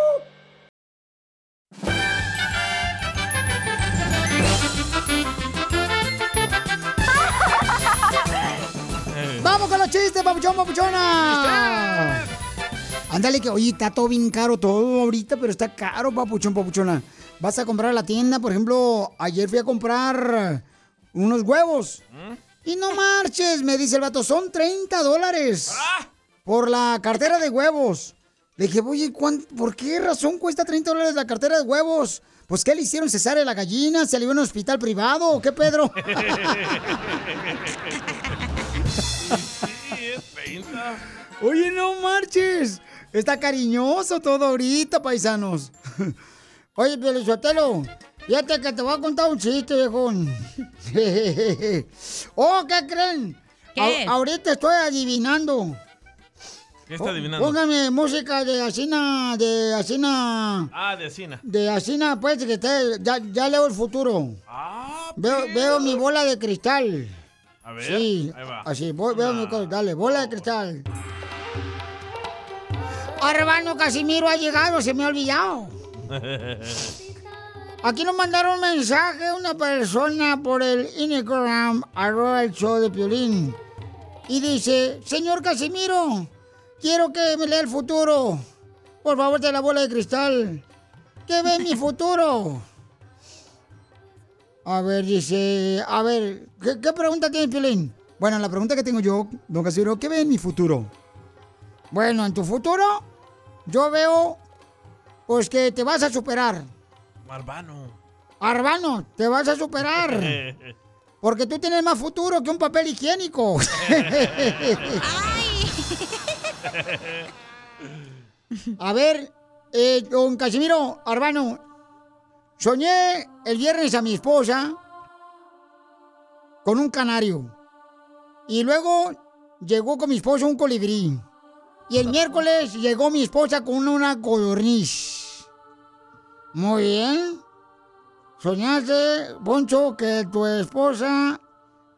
¡Vamos con los chistes, papuchón, papuchona! Ándale que, oye, está todo bien caro todo ahorita, pero está caro, papuchón, papuchona. Vas a comprar a la tienda, por ejemplo, ayer fui a comprar unos huevos. Y no marches, me dice el vato, son 30 dólares por la cartera de huevos. Le dije, oye, ¿cuán- ¿por qué razón cuesta 30 dólares la cartera de huevos? Pues, ¿qué le hicieron cesárea a la gallina? ¿Se le dio en un hospital privado o qué, Pedro? Sí, es 30. Oye, no marches. Está cariñoso todo ahorita, paisanos. Oye, Pelizotelo, fíjate que te voy a contar un chiste, viejón. oh, ¿qué creen? ¿Qué? A- ahorita estoy adivinando. ¿Qué está adivinando? Póngame música de Asina, de Asina, Ah, de Asina. de Asina, pues, que esté- ya, ya leo el futuro. veo, veo mi bola de cristal. A ver, Sí, ahí va. así, voy- veo mi co- dale, bola de cristal. Hermano Casimiro ha llegado, se me ha olvidado. Aquí nos mandaron un mensaje una persona por el Instagram, arroba el show de Piolín. Y dice, señor Casimiro, quiero que me lea el futuro. Por favor, de la bola de cristal. ¿Qué ve mi futuro? A ver, dice, a ver, ¿qué, qué pregunta tiene Piolín? Bueno, la pregunta que tengo yo, don Casimiro, ¿qué ve en mi futuro? Bueno, en tu futuro, yo veo, pues que te vas a superar. Marbano. Arbano, te vas a superar. Porque tú tienes más futuro que un papel higiénico. A ver, eh, don Casimiro, Arbano, soñé el viernes a mi esposa con un canario. Y luego llegó con mi esposo un colibrí. Y el miércoles llegó mi esposa con una codorniz. Muy bien. Soñaste, Poncho, que tu esposa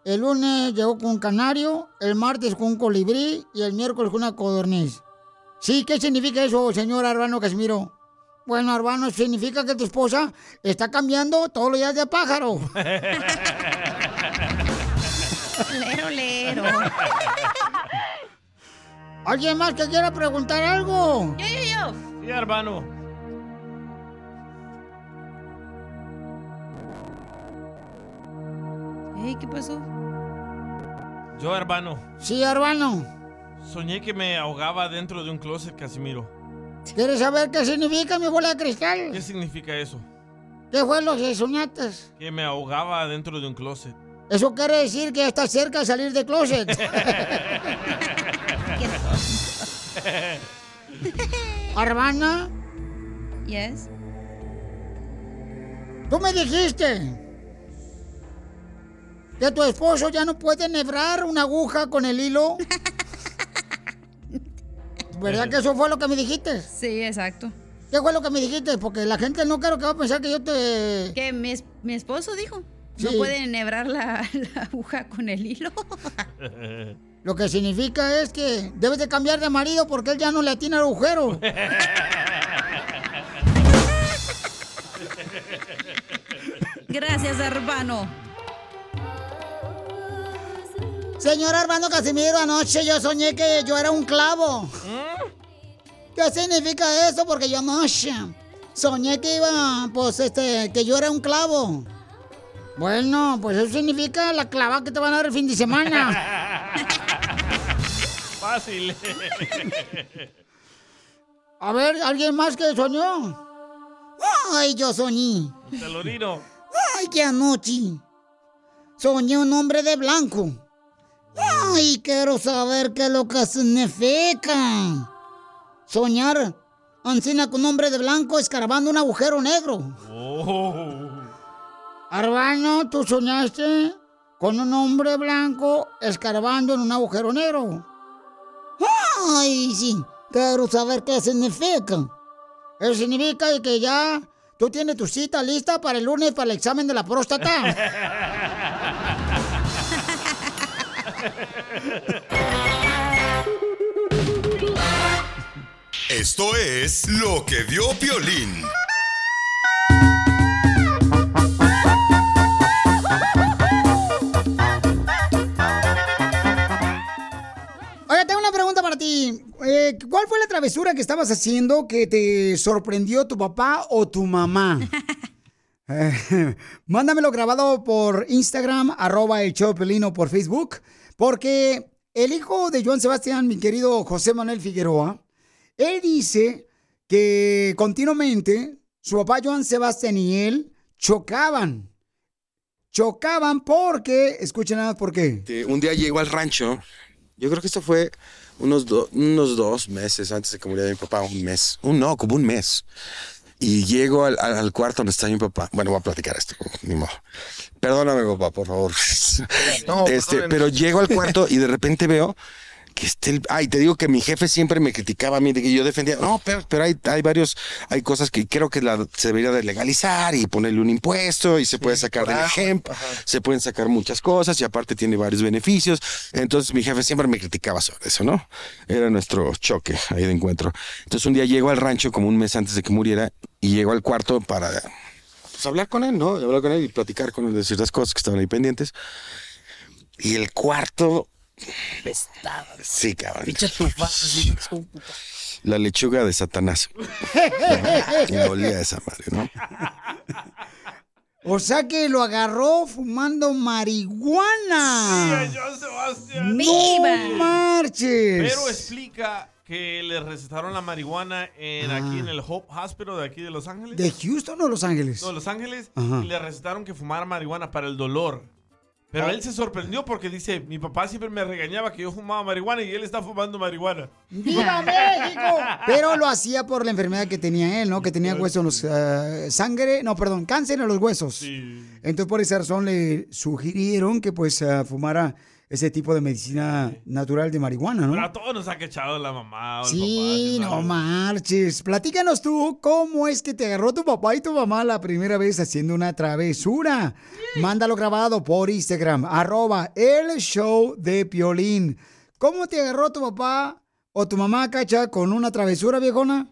el lunes llegó con un canario, el martes con un colibrí y el miércoles con una codorniz. Sí, ¿qué significa eso, señor Arbano Casimiro? Bueno, Arbano, significa que tu esposa está cambiando todos los días de pájaro. Lero, lero. ¿Alguien más que quiera preguntar algo? Yo, yo, yo. Sí, hermano. Ey, ¿qué pasó? Yo, hermano. Sí, Arbano. Soñé que me ahogaba dentro de un closet, Casimiro. ¿Quieres saber qué significa mi bola de cristal? ¿Qué significa eso? ¿Qué fue lo que soñaste? Que me ahogaba dentro de un closet. Eso quiere decir que ya estás cerca de salir de closet. Arbana, Yes. tú me dijiste que tu esposo ya no puede nebrar una aguja con el hilo. ¿Verdad que eso fue lo que me dijiste? Sí, exacto. ¿Qué fue lo que me dijiste? Porque la gente no creo que va a pensar que yo te... Que mi, es- mi esposo dijo. No Sí. puede enhebrar la, la aguja con el hilo. Lo que significa es que debes de cambiar de marido porque él ya no le el agujero. Gracias, hermano. Señor Armando Casimiro, anoche yo soñé que yo era un clavo. ¿Qué significa eso? Porque yo anoche soñé que iba, pues, este, que yo era un clavo. Bueno, pues eso significa la clava que te van a dar el fin de semana. Fácil. A ver, ¿alguien más que soñó? Ay, yo soñé. Telorino. Ay, que anoche soñé un hombre de blanco. Ay, quiero saber qué es lo que significa. Soñar Ancina con un hombre de blanco escarbando un agujero negro. Oh. Arbano, tú soñaste con un hombre blanco escarbando en un agujero negro. Ay, sí, quiero saber qué significa. Eso significa que ya ¿tú tienes tu cita lista para el lunes para el examen de la próstata? Esto es lo que vio Piolín. Oiga, tengo una pregunta para ti. Eh, ¿Cuál fue la travesura que estabas haciendo que te sorprendió tu papá o tu mamá? Eh, mándamelo grabado por Instagram, arroba el show de Piolín, o por Facebook, porque el hijo de Joan Sebastián, mi querido José Manuel Figueroa, él dice que continuamente su papá Joan Sebastián y él chocaban. Chocaban porque, escuchen nada por qué. Un día llego al rancho, yo creo que esto fue unos, do- unos dos meses antes de que muriera mi papá, un mes, un no, como un mes. Y llego al, cuarto donde está mi papá. Bueno, voy a platicar esto, ni modo. Perdóname, papá, por favor. este, pero llego al cuarto y de repente veo que este el- ay te digo que mi jefe siempre me criticaba a mí de que yo defendía no pero, pero hay, hay varios hay cosas que creo que la, se debería de legalizar y ponerle un impuesto y se puede sacar del ejemplo se pueden sacar muchas cosas y aparte tiene varios beneficios. Entonces mi jefe siempre me criticaba sobre eso no era nuestro choque ahí de encuentro. Entonces un día llego al rancho como un mes antes de que muriera y llego al cuarto para pues, hablar con él no hablar con él y platicar con él de ciertas cosas que estaban ahí pendientes. Y el cuarto Sí, cabrón. La lechuga de Satanás. y me olía esa madre, ¿no? O sea que lo agarró fumando marihuana. Sí, a Joan Sebastián. ¡No marches! Pero explica que le recetaron la marihuana en, aquí en el Hope Hospital de aquí de Los Ángeles. ¿De Houston o Los Ángeles? No, Los Ángeles. Ajá. Y le recetaron que fumara marihuana para el dolor. Pero Oh. él se sorprendió porque dice, mi papá siempre me regañaba que yo fumaba marihuana y él está fumando marihuana. ¡Viva México! Pero lo hacía por la enfermedad que tenía él, ¿no? Que tenía huesos en los... eh, sangre, no, perdón, cáncer en los huesos. Entonces por esa razón le sugirieron que pues eh, fumara ese tipo de medicina natural de marihuana, Pero ¿no? a todos nos ha quechado la mamá o el Sí, papá. no marches. Platícanos tú cómo es que te agarró tu papá y tu mamá la primera vez haciendo una travesura. Mándalo grabado por Instagram, arroba el show de Piolín. ¿Cómo te agarró tu papá o tu mamá, Cacha, con una travesura, viejona?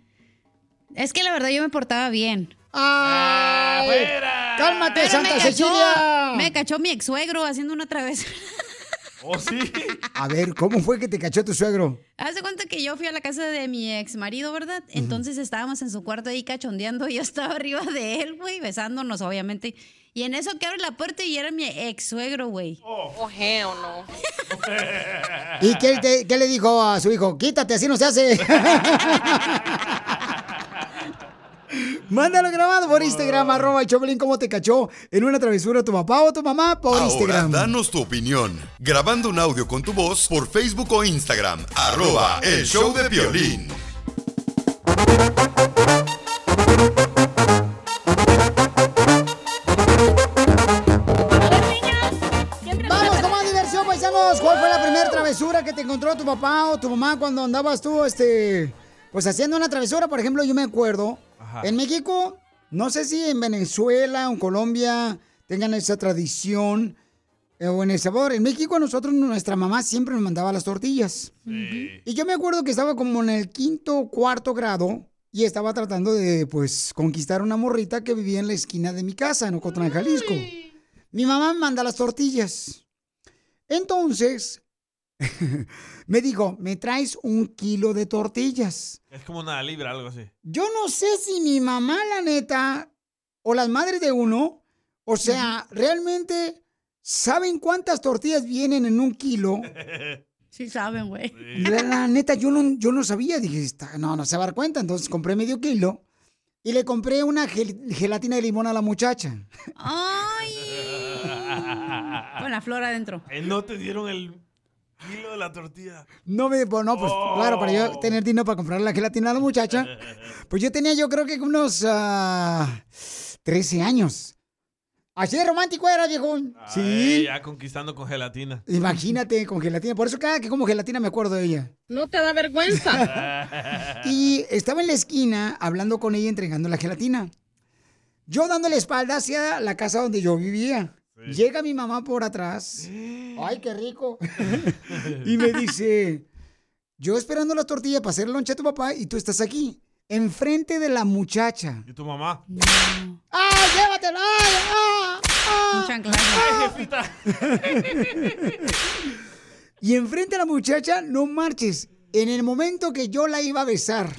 Es que la verdad yo me portaba bien. ¡Ay! ¡Cálmate, Pero Santa me cachó, Cecilia! Me cachó mi ex suegro haciendo una travesura. ¿Oh, sí? A ver, ¿cómo fue que te cachó tu suegro? Haz de cuenta que yo fui a la casa de mi ex marido, ¿verdad? Entonces estábamos en su cuarto ahí cachondeando y yo estaba arriba de él, güey, besándonos, obviamente. Y en eso que abre la puerta y era mi ex suegro, güey. Oh, o no. ¿Y qué, te- qué le dijo a su hijo? Quítate, así no se hace. Mándalo grabado por Instagram, arroba el Choplin, cómo te cachó en una travesura tu papá o tu mamá por Ahora Instagram. danos tu opinión. Grabando un audio con tu voz por Facebook o Instagram. Arroba el show de violín. Vamos con más diversión. ¿Cuál fue la primera travesura que te encontró tu papá o tu mamá cuando andabas tú, este, pues haciendo una travesura? Por ejemplo, yo me acuerdo, Ajá. en México, no sé si en Venezuela o en Colombia tengan esa tradición eh, o en El Salvador. En México, a nosotros, nuestra mamá siempre nos mandaba las tortillas. Y yo me acuerdo que estaba como en el quinto o cuarto grado y estaba tratando de, pues, conquistar una morrita que vivía en la esquina de mi casa, en Ocotlán, Jalisco. Mi mamá me manda las tortillas. Entonces, me dijo, me traes un kilo de tortillas. Es como una libra, algo así. Yo no sé si mi mamá, la neta, o las madres de uno, o sea, realmente saben cuántas tortillas vienen en un kilo. Sí saben, güey. La, la neta, yo no, yo no sabía. Dije, "Está- no, no se va a dar cuenta. Entonces compré medio kilo y le compré una gel- gelatina de limón a la muchacha. Con la flor adentro. Eh, no te dieron el kilo de la tortilla. No me, pues, no, pues claro, para yo tener dinero para comprar la gelatina a la muchacha. Pues yo tenía, yo creo que unos ah, 13 años. Así de romántico era, viejo. Ay, Sí. ya conquistando con gelatina. Imagínate, con gelatina. Por eso cada que como gelatina me acuerdo de ella. No te da vergüenza. Y estaba en la esquina hablando con ella, entregando la gelatina. Yo dando la espalda hacia la casa donde yo vivía. Llega mi mamá por atrás. Ay, qué rico. y me dice, yo esperando la tortilla para hacer el lonche a tu papá y tú estás aquí, enfrente de la muchacha. ¿Y tu mamá? ¡Ah, llévatela! ¡Ay, ah, ah! ¡Ay, jefita! Y enfrente de la muchacha, no marches. En el momento que yo la iba a besar.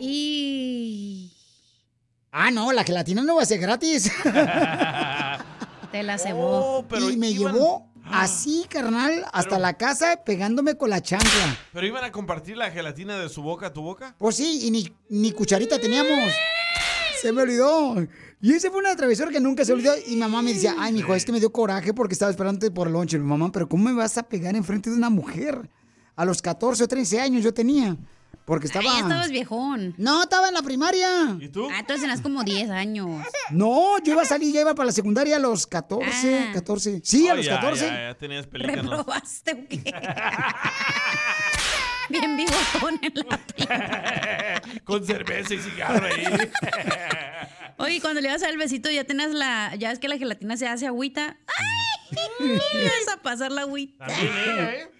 Y. Ah, no, la gelatina no va a ser gratis. Te la cebó. y me llevó así, carnal, hasta la casa pegándome con la chancla. ¿Pero iban a compartir la gelatina de su boca a tu boca? Pues sí, y ni, ni cucharita teníamos. Se me olvidó. Y ese fue una travesura que nunca se olvidó. Y mamá me decía, ay, mijo, es que me dio coraje porque estaba esperándote por el lonche. Mi mamá, pero ¿cómo me vas a pegar enfrente de una mujer? A los 14 o 13 años yo tenía. Porque estaba... Ah, ya estabas viejón. No, estaba en la primaria. ¿Y tú? Ah, entonces tenías como 10 años. No, yo iba a salir, ya iba para la secundaria a los 14, Ah. 14. Sí, a Oh, los ya, 14. Ya, ya tenías pelícanos. ¿Reprobaste o qué? Bien bigotón en la Con cerveza y cigarro ahí. Oye, cuando le ibas a dar el besito, ya tenías la. Ya es que la gelatina se hace agüita. ¡Ay! Vas a pasar la agüita. ¿eh?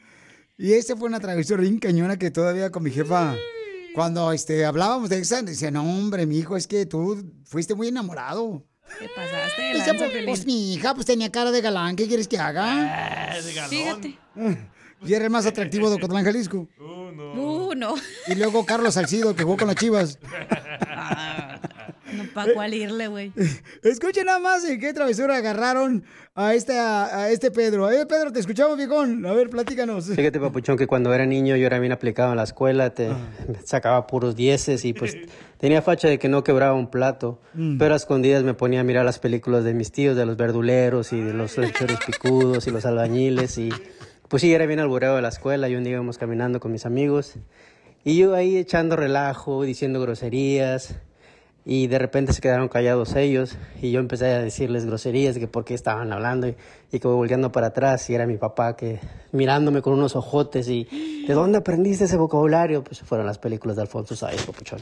Y esa fue una travesura bien cañona que todavía con mi jefa, cuando este, hablábamos de esa, decía, no, hombre, mi hijo, es que tú fuiste muy enamorado. ¿Qué pasaste? lanza, pues, pues, mi hija pues tenía cara de galán, ¿qué quieres que haga? Ah, de galón. Fíjate. Y era el más atractivo de Ocotlán, Jalisco. Uh, no. Y luego Carlos Salcido, que jugó con las chivas. No, ¿para cuál irle, güey? Escuchen nada más en qué travesura agarraron a este, a este Pedro. A ver, Pedro, te escuchamos, viejón. A ver, platícanos. Fíjate, papuchón, que cuando era niño yo era bien aplicado en la escuela, te sacaba puros dieces y pues tenía facha de que no quebraba un plato, Mm. pero a escondidas me ponía a mirar las películas de mis tíos, de los verduleros y de los lecheros picudos y los albañiles y pues sí, era bien albureado de la escuela y un día íbamos caminando con mis amigos y yo ahí echando relajo, diciendo groserías y de repente se quedaron callados ellos y yo empecé a decirles groserías que por qué estaban hablando y, y que voy volteando para atrás y era mi papá que mirándome con unos ojotes y ¿de dónde aprendiste ese vocabulario? Pues fueron las películas de Alfonso Sáenz, papuchón.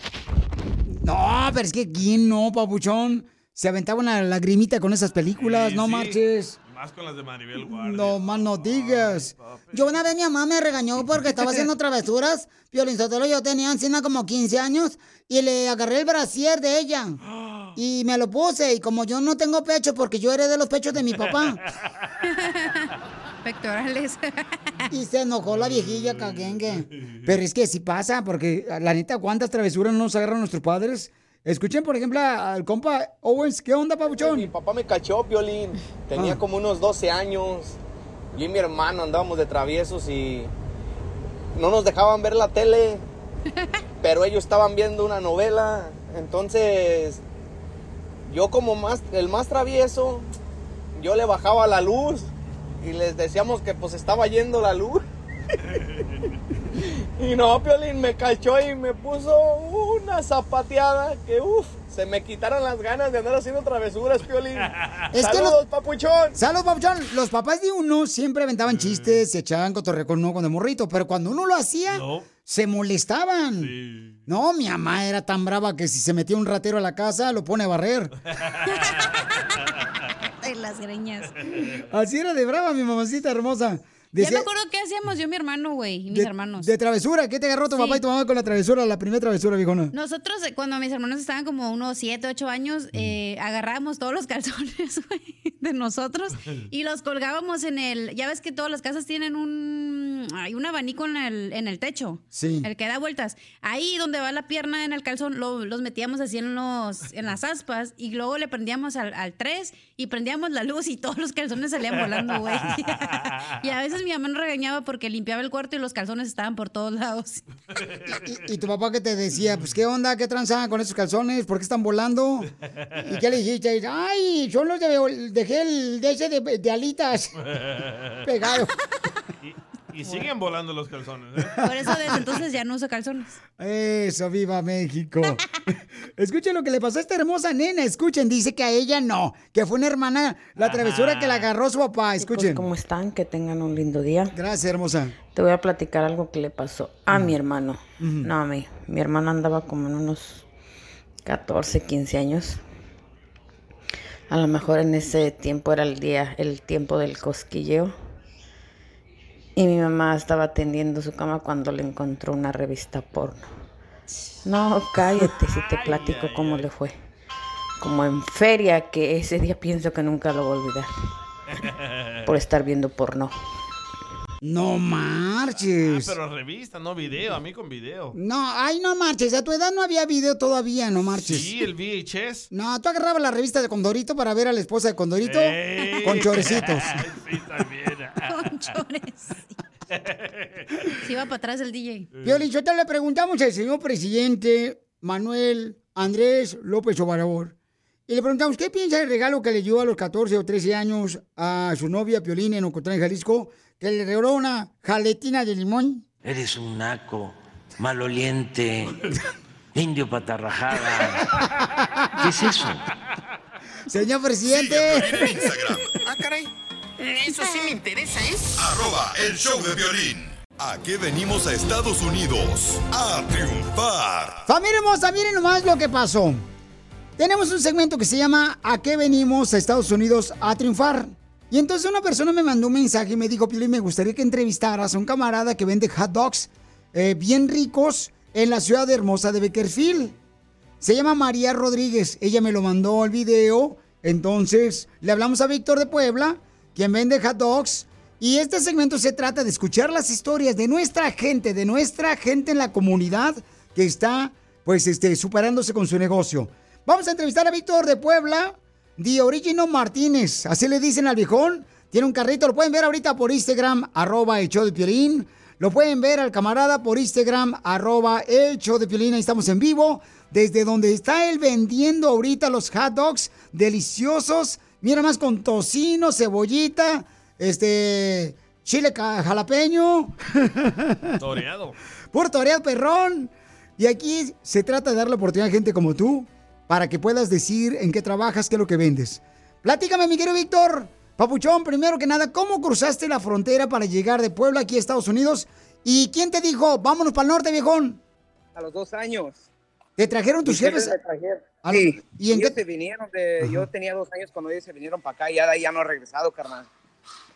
No, pero es que ¿quién no, papuchón? Se aventaba una lagrimita con esas películas, Sí, no sí. marches. Más con las de Maribel Guardia. No más no digas. Yo una vez mi mamá me regañó porque estaba haciendo travesuras. Piolín Sotelo, yo tenía encima como 15 años y le agarré el brasier de ella. Y me lo puse y como yo no tengo pecho porque yo heredé los pechos de mi papá. Pectorales. Y se enojó la viejilla caguengue. Pero es que sí pasa, porque la neta, ¿cuántas travesuras nos agarran nuestros padres? Escuchen, por ejemplo, al compa Owens. ¿Qué onda, papuchón? Mi papá me cachó, Violín. Tenía Ah. como unos 12 años. Yo y mi hermano andábamos de traviesos y no nos dejaban ver la tele. Pero ellos estaban viendo una novela. Entonces, yo como más, el más travieso, yo le bajaba la luz y les decíamos que pues estaba yendo la luz. Y no, Piolín me cachó y me puso una zapateada que uff, se me quitaron las ganas de andar haciendo travesuras, Piolín. Es que Saludos, los- papuchón. Saludos, papuchón. Los papás de uno siempre aventaban chistes, se echaban cotorreo con uno cuando morrito, pero cuando uno lo hacía, se molestaban. No, mi mamá era tan brava que si se metía un ratero a la casa, lo pone a barrer. De las greñas. Así era de brava mi mamacita hermosa. Ya Decía- me acuerdo qué hacíamos yo y mi hermano, güey, y mis de, hermanos. De travesura, ¿qué te agarró tu Sí. papá y tu mamá con la travesura, la primera travesura, viejona? Nosotros, eh, cuando mis hermanos estaban como unos 7, 8 años, eh, agarrábamos todos los calzones, güey, de nosotros y los colgábamos en el. Ya ves que todas las casas tienen un. Hay un abanico en el, en el techo. Sí. El que da vueltas. Ahí donde va la pierna en el calzón, lo- los metíamos así en, los, en las aspas y luego le prendíamos al, al 3 y prendíamos la luz y todos los calzones salían volando, güey. y a veces mi mamá nos regañaba porque limpiaba el cuarto y los calzones estaban por todos lados. ¿Y, y tu papá qué te decía? Pues, ¿qué onda? ¿Qué tranza con esos calzones? ¿Por qué están volando? ¿Y qué le dijiste? Ay, son los de... Dejé el de ese de, de alitas pegado. Y siguen volando los calzones. ¿eh? Por eso desde entonces ya no uso calzones. Eso, viva México. Escuchen lo que le pasó a esta hermosa nena. Escuchen, dice que a ella no, que fue una hermana, la travesura que la agarró su papá. Escuchen. ¿Cómo están? Que tengan un lindo día. Gracias, hermosa. Te voy a platicar algo que le pasó a mi hermano. No, a mí. Mi hermano andaba como en unos 14, 15 años. A lo mejor en ese tiempo era el día, el tiempo del cosquilleo. Y mi mamá estaba atendiendo su cama cuando le encontró una revista porno. No, cállate si te platico cómo le fue. Como en feria, que ese día pienso que nunca lo voy a olvidar. Por estar viendo porno. No Ah, marches. pero revista, no video, a mí con video. No, ay, no marches. A tu edad no había video todavía, no marches. Sí, el VHS. No, tú agarrabas la revista de Condorito para ver a la esposa de Condorito Ey. con chorecitos. Sí, también. Con chores. Se iba para atrás el DJ. Piolín, yo te le preguntamos al señor presidente Manuel Andrés López Obrador. Y le preguntamos, ¿qué piensa del regalo que le dio a los 14 o 13 años a su novia Piolín en Ocotlán, Jalisco? Que le regaló una jaletina de limón. Eres un naco, maloliente, indio patarrajada. ¿Qué es eso? Señor presidente. Ah, caray. Eso sí me interesa, ¿eh? Arroba el show de violín. ¿A qué venimos a Estados Unidos? A triunfar. Familia hermosa, miren nomás lo que pasó. Tenemos un segmento que se llama ¿A qué venimos a Estados Unidos a triunfar? Y entonces una persona me mandó un mensaje y me dijo, Pili, me gustaría que entrevistaras a un camarada que vende hot dogs eh, bien ricos en la ciudad hermosa de Bakersfield. Se llama María Rodríguez. Ella me lo mandó el video. Entonces le hablamos a Víctor de Puebla, quien vende hot dogs. Y este segmento se trata de escuchar las historias de nuestra gente, de nuestra gente en la comunidad que está, pues, este, superándose con su negocio. Vamos a entrevistar a Víctor de Puebla, The Origino Martínez. Así le dicen al viejón. Tiene un carrito, lo pueden ver ahorita por Instagram, arroba el show de Piolín. Lo pueden ver al camarada por Instagram, arroba el show de Piolín. Ahí estamos en vivo. Desde donde está él vendiendo ahorita los hot dogs deliciosos. Mira más con tocino, cebollita, este, chile jalapeño. Toreado. Puro toreado perrón. Y aquí se trata de darle oportunidad a gente como tú para que puedas decir en qué trabajas, qué es lo que vendes. Platícame, mi querido Víctor. Papuchón, primero que nada, ¿cómo cruzaste la frontera para llegar de Puebla aquí a Estados Unidos? ¿Y quién te dijo, vámonos para el norte, viejón? A los dos años. ¿Te trajeron tus jefes jefes? me trajeron. a- Sí, ¿Y en ellos qué? se vinieron de, yo tenía dos años cuando ellos se vinieron para acá y ya de ahí ya no he regresado, carnal.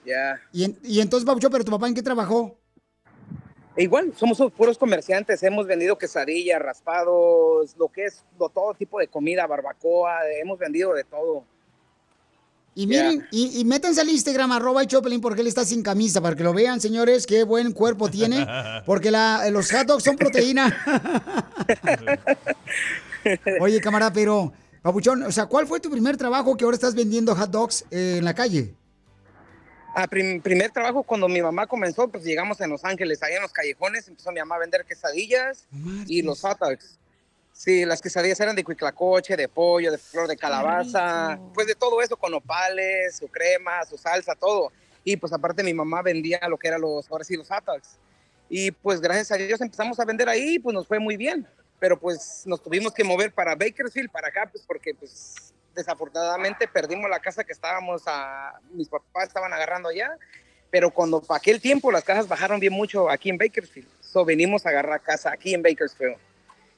Ya. Y, en- y entonces, Papuchón, ¿pero tu papá en qué trabajó? E igual, somos puros comerciantes, hemos vendido quesadillas, raspados, lo que es, lo, todo tipo de comida, barbacoa, hemos vendido de todo. Y miren, y, y métanse al Instagram, arroba el Choplin, porque él está sin camisa, para que lo vean, señores, qué buen cuerpo tiene. Porque la, los hot dogs son proteína. Oye, camarada, pero, Papuchón, o sea, ¿cuál fue tu primer trabajo que ahora estás vendiendo hot dogs eh, en la calle? A prim- primer trabajo cuando mi mamá comenzó, pues llegamos en Los Ángeles, ahí en los callejones, empezó mi mamá a vender quesadillas y los hot dogs. Sí, las quesadillas eran de cuiclacoche, de pollo, de flor de calabaza, pues de todo eso con opales, su crema, su salsa, todo. Y pues aparte mi mamá vendía lo que eran los, ahora sí, los hot dogs. Y pues gracias a Dios empezamos a vender ahí, pues nos fue muy bien. Pero pues nos tuvimos que mover para Bakersfield, para acá, pues porque pues desafortunadamente perdimos la casa que estábamos a, mis papás estaban agarrando allá. Pero cuando para aquel tiempo las casas bajaron bien mucho aquí en Bakersfield. So venimos a agarrar casa aquí en Bakersfield.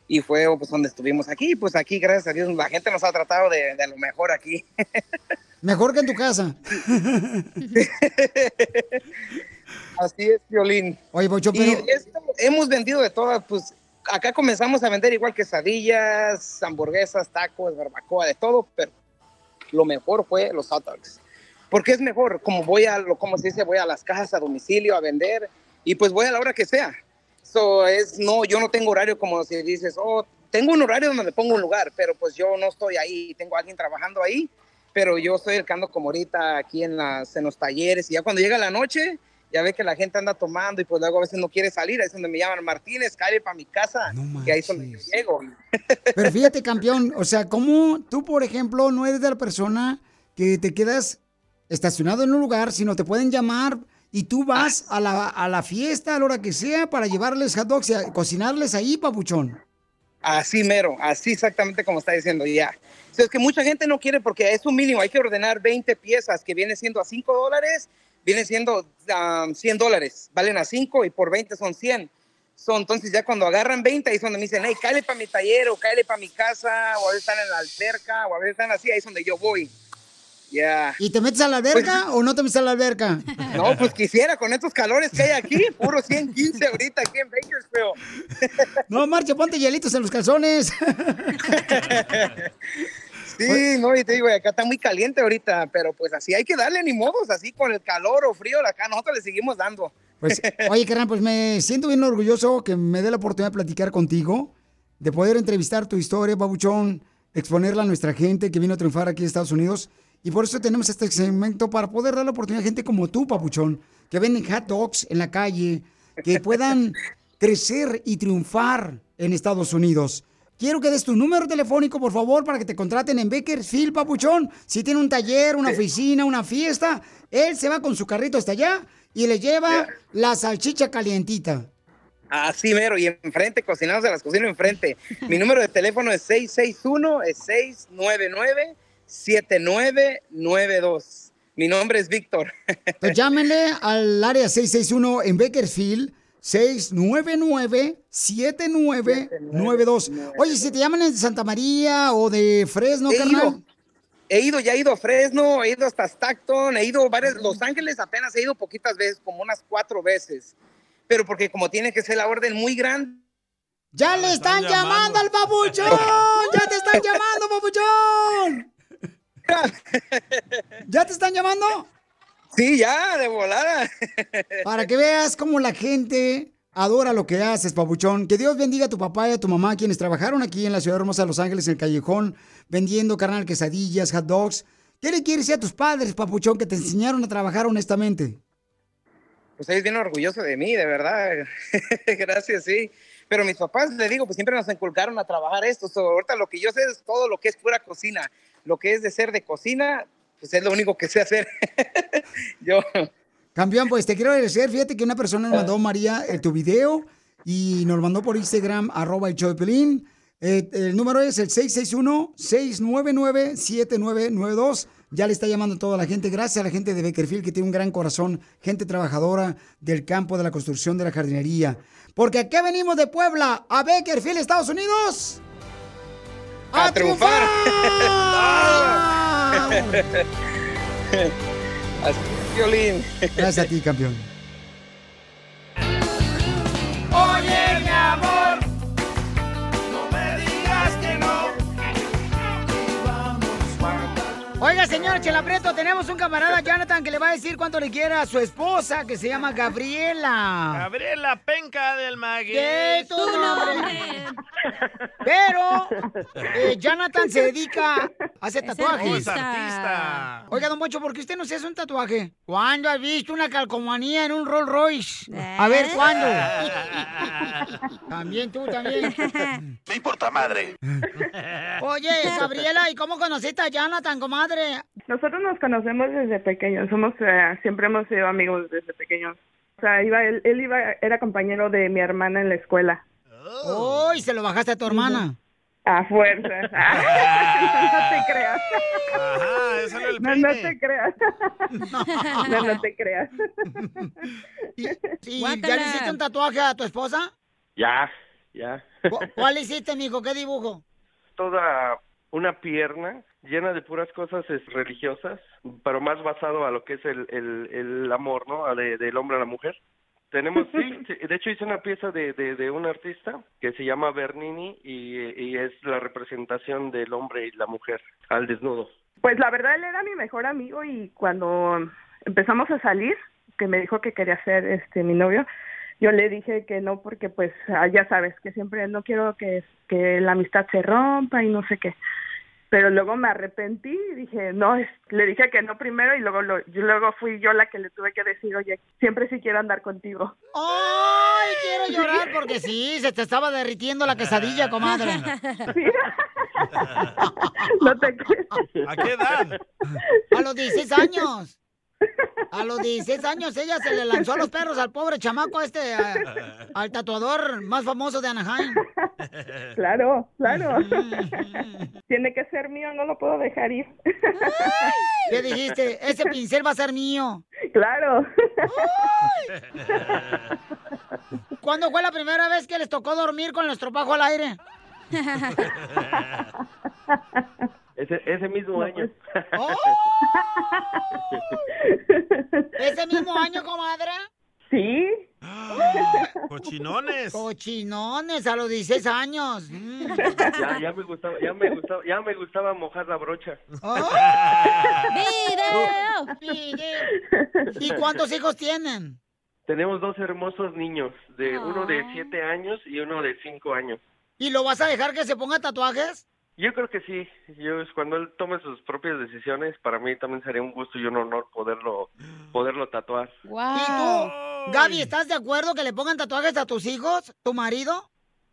Y fue pues donde estuvimos aquí. Pues aquí, gracias a Dios, la gente nos ha tratado de, de lo mejor aquí. Mejor que en tu casa. Así es, Violín. Oye, pero... esto hemos vendido de todas, pues acá comenzamos a vender igual quesadillas, hamburguesas, tacos, barbacoa, de todo, pero lo mejor fue los hot dogs. Porque es mejor, como voy a, como se dice, voy a las cajas a domicilio a vender y pues voy a la hora que sea. So, es, no, yo no tengo horario como si dices, oh, tengo un horario donde me pongo un lugar, pero pues yo no estoy ahí, tengo a alguien trabajando ahí, pero yo estoy el que ando como ahorita aquí en, las, en los talleres y ya cuando llega la noche, ya ve que la gente anda tomando y pues luego a veces no quiere salir, ahí es donde me llaman Martínez, cae para mi casa, y ahí es donde yo llego. Pero fíjate, campeón, o sea, ¿cómo tú, por ejemplo, no eres de la persona que te quedas estacionado en un lugar, sino te pueden llamar y tú vas a la, a la fiesta a la hora que sea para llevarles hot dogs y a- cocinarles ahí, papuchón? Así mero, así exactamente como está diciendo ya. O sea, es que mucha gente no quiere porque es un mínimo, hay que ordenar 20 piezas que viene siendo a 5 dólares, viene siendo ah, 100 dólares, valen a 5 y por 20 son 100. So, entonces ya cuando agarran 20 ahí es donde me dicen, hey, cállate para mi taller o cállate para mi casa o a veces están en la alberca o a veces están así, ahí es donde yo voy. Ya. ¿Y te metes a la alberca o no te metes a la alberca? No, pues quisiera con estos calores que hay aquí, puro 115 ahorita aquí en Bakersfield. No, marcha, ponte hielitos en los calzones. Sí, no, y te digo, acá está muy caliente ahorita, pero pues así hay que darle ni modos, así con el calor o frío, acá nosotros le seguimos dando. Pues, oye, carnal, pues me siento bien orgulloso que me dé la oportunidad de platicar contigo, de poder entrevistar tu historia, babuchón, exponerla a nuestra gente que vino a triunfar aquí en Estados Unidos. Y por eso tenemos este segmento para poder dar la oportunidad a gente como tú, papuchón, que venden hot dogs en la calle, que puedan crecer y triunfar en Estados Unidos. Quiero que des tu número telefónico, por favor, para que te contraten en Bakersfield, papuchón. Si tiene un taller, una oficina, una fiesta, él se va con su carrito hasta allá y le lleva la salchicha calientita. Así mero, y enfrente, cocinamos de las cocinas enfrente. Mi número de teléfono es 661 es 699 7992. Mi nombre es Víctor. Pues llámenle al área 661 en Bakersfield. 699-7992. Oye, si te llaman de Santa María o de Fresno, He carnal. ido, he ido, ya he ido a Fresno, he ido hasta Stockton, he ido varias, Los Ángeles apenas he ido poquitas veces, como unas cuatro veces. Pero porque como tiene que ser la orden muy grande. ¡Ya le están, llamando. al papuchón! ¡Ya te están llamando, papuchón! ¿Ya te están llamando? Sí, ya, de volada. Para que veas cómo la gente adora lo que haces, papuchón. Que Dios bendiga a tu papá y a tu mamá, quienes trabajaron aquí en la ciudad hermosa de Los Ángeles, en el callejón, vendiendo carnal, quesadillas, hot dogs. ¿Qué le quieres decir a tus padres, papuchón, que te enseñaron a trabajar honestamente? Pues ellos bien orgullosos de mí, de verdad. Gracias, sí. Pero mis papás, le digo, pues siempre nos inculcaron a trabajar esto. So, ahorita lo que yo sé es todo lo que es pura cocina. Lo que es de ser de cocina, pues es lo único que sé hacer. yo. Campeón, pues te quiero agradecer. Fíjate que una persona nos mandó, María, eh, tu video y nos mandó por Instagram, arroba el show de Pelín. Eh, el número es el 661-699-7992. Ya le está llamando toda la gente. Gracias a la gente de Beckerfield que tiene un gran corazón, gente trabajadora del campo, de la construcción, de la jardinería. Porque aquí venimos de Puebla a Beckerfield, Estados Unidos. ¡A, triunfar! Así es, Violín. Gracias a ti, campeón. Oiga, señor Chela Prieto, tenemos un camarada, Jonathan, que le va a decir cuánto le quiere a su esposa, que se llama Gabriela. Gabriela Penca del Maguey. ¿Qué tu nombre? Pero eh, Jonathan se dedica a hacer tatuajes. Oh, es artista. Oiga, don Poncho, ¿por qué usted no se hace un tatuaje? ¿Cuándo has visto una calcomanía en un Rolls Royce? A ver, ¿cuándo? también tú, también. Me importa madre. Oye, Gabriela, ¿y cómo conociste a Jonathan, comadre? Nosotros nos conocemos desde pequeños, somos eh, siempre hemos sido amigos desde pequeños. O sea, iba él, él iba era compañero de mi hermana en la escuela. Oh, y se lo bajaste a tu hermana. A fuerza. no te creas. Ajá, ese era el No, no te creas. No, no te creas. ¿Y ya le hiciste un tatuaje a tu esposa? Ya, ya. ¿Cu- ¿Cuál hiciste, mijo? ¿Qué dibujo? Toda una pierna llena de puras cosas religiosas, pero más basado a lo que es el, el, el amor, ¿no? De- del hombre a la mujer. Tenemos, sí, sí, de hecho hice una pieza de, de, de un artista que se llama Bernini y, y es la representación del hombre y la mujer al desnudo. Pues la verdad él era mi mejor amigo y cuando empezamos a salir, que me dijo que quería ser este mi novio, yo le dije que no porque pues ah, ya sabes que siempre no quiero que, que la amistad se rompa y no sé qué. Pero luego me arrepentí y dije, no, le dije que no primero y luego lo, yo luego fui yo la que le tuve que decir, oye, siempre sí quiero andar contigo. ¡Ay, quiero llorar porque sí, se te estaba derritiendo la quesadilla, comadre. No te ¿A qué edad? A los 16 años. A los 16 años ella se le lanzó a los perros al pobre chamaco este, a- al tatuador más famoso de Anaheim. Claro, claro. Tiene que ser mío, no lo puedo dejar ir. ¿Qué dijiste? Ese pincel va a ser mío. Claro. ¿Cuándo fue la primera vez que les tocó dormir con el estropajo al aire? Ese, ese mismo año. ¿Ese mismo año, comadre? Sí. Cochinones. Cochinones a los 16 años. Mm. ya, ya me gustaba, ya me gustaba, ya me gustaba mojar la brocha. ¿Y cuántos hijos tienen? Tenemos dos hermosos niños, de uno de siete años y uno de cinco años. ¿Y lo vas a dejar que se ponga tatuajes? Yo creo que sí. Yo es cuando él tome sus propias decisiones, para mí también sería un gusto y un honor poderlo poderlo tatuar. ¿Y tú, Gaby, estás de acuerdo que le pongan tatuajes a tus hijos, tu marido?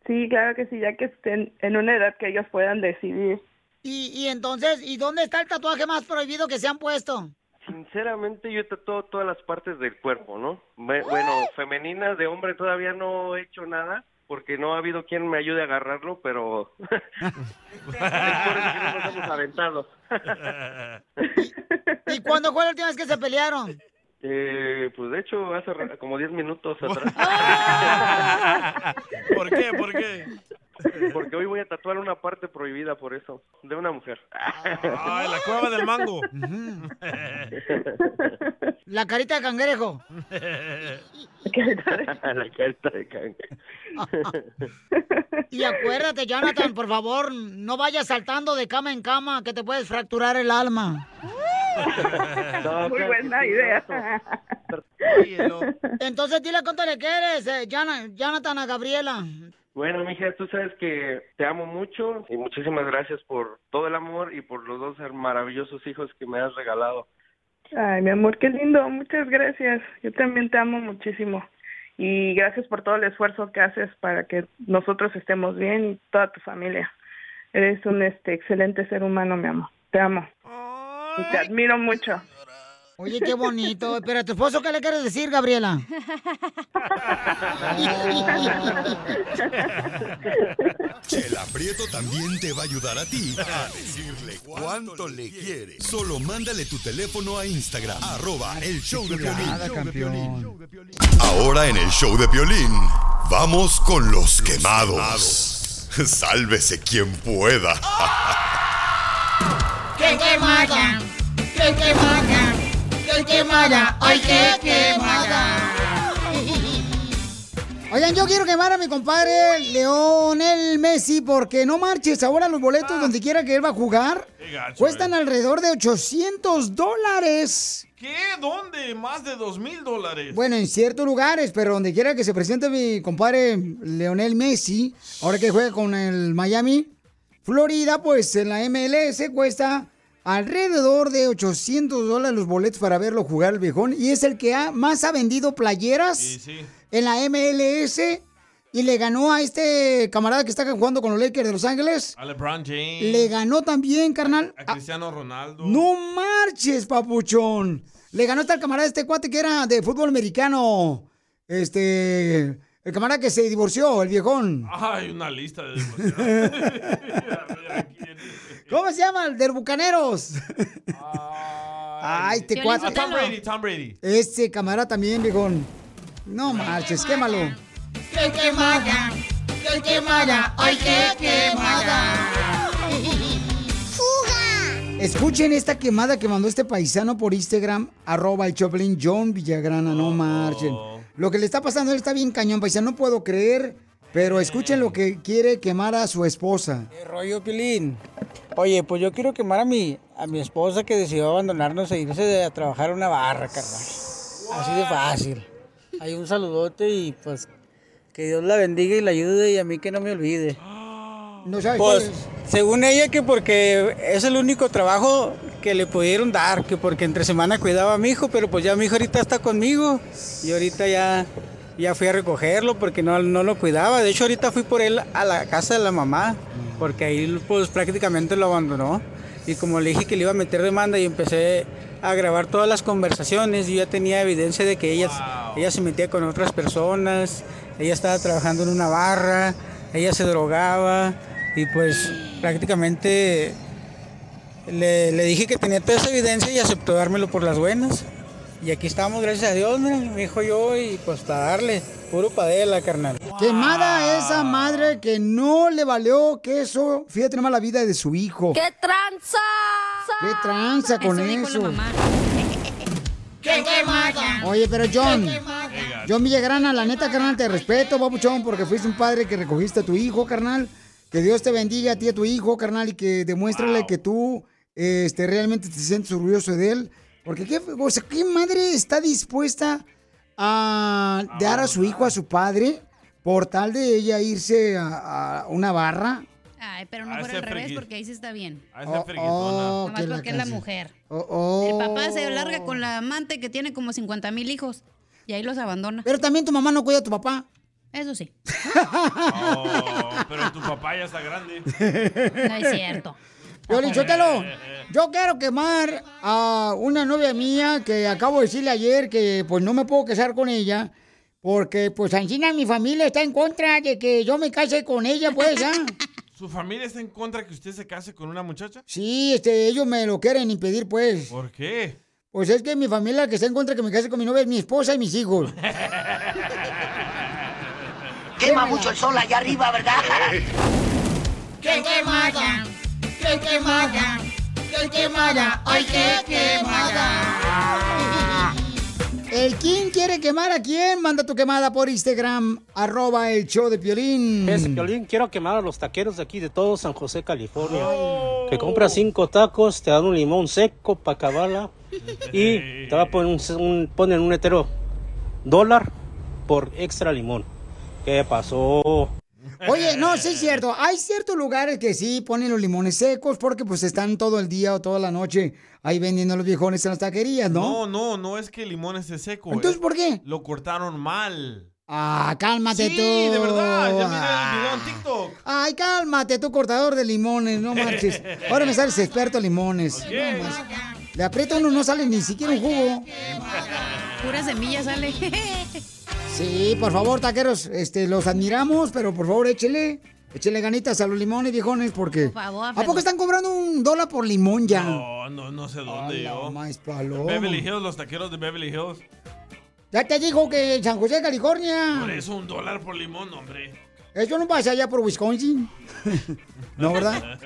Sí, claro que sí, ya que estén en una edad que ellos puedan decidir. Y, y entonces, ¿y dónde está el tatuaje más prohibido que se han puesto? Sinceramente, yo tatúo todas las partes del cuerpo, ¿no? Ve- Bueno, femeninas, de hombre todavía no he hecho nada porque no ha habido quien me ayude a agarrarlo, pero es por eso que no nos hemos aventado. ¿Y cuándo fue la última vez que se pelearon? Eh, pues de hecho, hace como 10 minutos atrás. ¿Por qué? ¿Por qué? Porque hoy voy a tatuar una parte prohibida por eso, de una mujer. Ay, la cueva del mango. La carita de cangrejo. la carta de cangre. Y acuérdate, Jonathan, por favor, no vayas saltando de cama en cama que te puedes fracturar el alma. Muy buena idea. Entonces dile cuánto le quieres, eh, Jonathan, a Gabriela. Bueno, mija, tú sabes que te amo mucho y muchísimas gracias por todo el amor y por los dos maravillosos hijos que me has regalado. Ay, mi amor, qué lindo. Muchas gracias. Yo también te amo muchísimo. Y gracias por todo el esfuerzo que haces para que nosotros estemos bien y toda tu familia. Eres un este excelente ser humano, mi amor. Te amo. Y te admiro mucho. Oye, qué bonito. Pero a tu esposo, ¿qué le quieres decir, Gabriela? Chela Prieto también te va a ayudar a ti a decirle cuánto le quiere. Solo mándale tu teléfono a Instagram, arroba el show de Piolín. Ahora en el show de Piolín, vamos con los quemados. Sálvese quien pueda. ¡Qué quemada! ¡Qué quemada! ¡Qué quemada! ¡Ay, qué quemada! Oigan, yo quiero quemar a mi compadre Leonel Messi porque no marches. Ahora los boletos donde quiera que él va a jugar gacho, cuestan alrededor de 800 dólares. ¿Qué? ¿Dónde? Más de dos mil dólares. Bueno, en ciertos lugares, pero donde quiera que se presente mi compadre Leonel Messi, ahora que juega con el Miami, Florida, pues en la MLS cuesta alrededor de 800 dólares los boletos para verlo jugar el viejón y es el que ha- más ha vendido playeras Sí, sí. en la MLS y le ganó a este camarada que está jugando con los Lakers de Los Ángeles. A LeBron James. Le ganó también, carnal. A Cristiano Ronaldo. No marches, papuchón. Le ganó hasta el camarada este cuate que era de fútbol americano. Este. El camarada que se divorció, el viejón. Ay, una lista de divorciados. ¿Cómo se llama? El de los bucaneros. Ay, este Ah, cuate. Tom Brady, Tom Brady. Este camarada también, viejón. No marches, quémalo. ¡Qué quemada! ¡Qué quemada! ¡Ay, qué quemada! Escuchen esta quemada que mandó este paisano por Instagram, arroba el Choplin John Villagrana, no marchen. Lo que le está pasando, él está bien cañón, paisano, no puedo creer, pero escuchen lo que quiere quemar a su esposa. rollo, Pilín? Oye, pues yo quiero quemar a mi, a mi esposa que decidió abandonarnos e irse a trabajar a una barra, carnal. Así de fácil. Hay un saludote y pues que Dios la bendiga y la ayude y a mí que no me olvide. No sabes Pues, según ella que porque es el único trabajo que le pudieron dar, que porque entre semana cuidaba a mi hijo, pero pues ya mi hijo ahorita está conmigo y ahorita ya, ya fui a recogerlo porque no, no lo cuidaba. De hecho, ahorita fui por él a la casa de la mamá, porque ahí pues prácticamente lo abandonó. Y como le dije que le iba a meter demanda y empecé a grabar todas las conversaciones, yo ya tenía evidencia de que ella, ella se metía con otras personas, ella estaba trabajando en una barra, ella se drogaba y pues prácticamente le, le dije que tenía toda esa evidencia y aceptó dármelo por las buenas. Y aquí estamos, gracias a Dios, mira, mi hijo y yo, y pues para darle, puro padela, carnal. Quemada esa madre que no le valió queso. Fíjate nomás la vida de su hijo. ¡Qué tranza! ¿Qué tranza con Eso mamá. ¡Qué quemada! Oye, pero John, John Villagrana, la neta, carnal, te respeto, papuchón, porque fuiste un padre que recogiste a tu hijo, carnal. Que Dios te bendiga a ti y a tu hijo, carnal, y que demuéstrale que tú este, realmente te sientes orgulloso de él. Porque, ¿qué, o sea, ¿qué madre está dispuesta a dar a su hijo a su padre por tal de ella irse a, a una barra? Ay, pero no por al revés, porque ahí sí está bien. Ah, esa oh, Nomás la porque es la mujer. Oh, oh. El papá se larga con la amante que tiene como 50 mil hijos y ahí los abandona. Pero también tu mamá no cuida a tu papá. Eso sí. Oh, pero tu papá ya está grande. No es cierto. Piolín Sotelo, yo quiero quemar a una novia mía que acabo de decirle ayer que pues no me puedo casar con ella porque pues encima mi familia está en contra de que yo me case con ella, pues, ¿ah? ¿Su familia está en contra que usted se case con una muchacha? Sí, este, ellos me lo quieren impedir, pues. ¿Por qué? Pues es que mi familia que está en contra de que me case con mi novia es mi esposa y mis hijos. Quema mucho el sol allá arriba, ¿verdad? ¡Qué quemada! ¡Qué quemada! ¡Qué quemada! ¡Ay, qué quemada! ¿El quién quiere quemar a quién? Manda tu quemada por Instagram, arroba el show de Piolín. Es, Piolín, quiero quemar a los taqueros de aquí de todo San José, California. Que compras cinco tacos, te dan un limón seco para acabarla y te va a poner un, un- ponen un hetero dólar por extra limón. ¿Qué pasó? Oye, no, sí es cierto. Hay ciertos lugares que sí ponen los limones secos porque pues están todo el día o toda la noche ahí vendiendo los viejones en las taquerías, ¿no? No, no, no es que el limón esté seco. Entonces, eh, ¿por qué? Lo cortaron mal. Ah, cálmate Sí, tú. de verdad, ya miré el video en TikTok. Ay, cálmate, tú cortador de limones, no marches. Ahora me sales experto en limones. No, más. Le aprieta uno, no sale ni siquiera un jugo. Pura semilla sale. Sí, por favor, taqueros, este, los admiramos, pero por favor, échele. Échele ganitas a los limones, viejones, porque... favor, ¿A poco están cobrando un dólar por limón ya? No, no, no sé dónde yo. más paloma. Beverly Hills, los taqueros de Beverly Hills. Ya te dijo que en San José, California. Por eso un dólar por limón, hombre. Eso no pasa allá por Wisconsin. no, ¿verdad?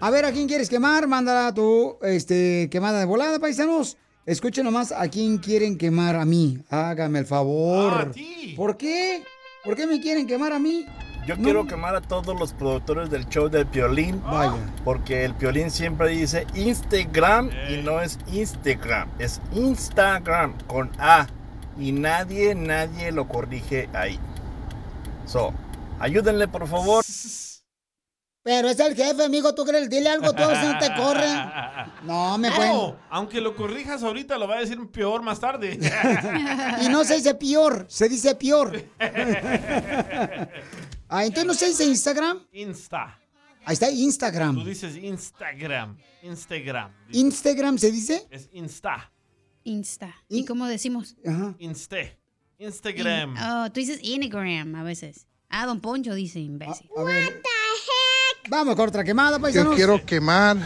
A ver, ¿a quién quieres quemar? Mándala tu este, quemada de volada, paisanos. Escuchen nomás a quién quieren quemar a mí. Hágame el favor. ¿Por qué? ¿Por qué me quieren quemar a mí? Yo quiero quemar a todos los productores del show del Piolín. Vaya. Porque el Piolín siempre dice Instagram y no es Instagram, es Instagram con A. Y nadie, nadie lo corrige ahí. So, ayúdenle por favor. Pero es el jefe, amigo. ¿Tú crees? Dile algo, tú a ver si no te corre. No, me pueden... No, aunque lo corrijas ahorita, lo va a decir peor más tarde. Y no se dice peor, se dice peor. Ah, entonces no se dice Instagram. Insta. Ahí está Instagram. Tú dices Instagram. Instagram. Instagram se dice. Es Insta. Insta. ¿Y cómo decimos? Ajá. Inste. Instagram. Oh, tú dices Instagram a veces. Ah, don Poncho dice imbécil. A ver. Vamos con otra quemada, Yo paisanos. quiero quemar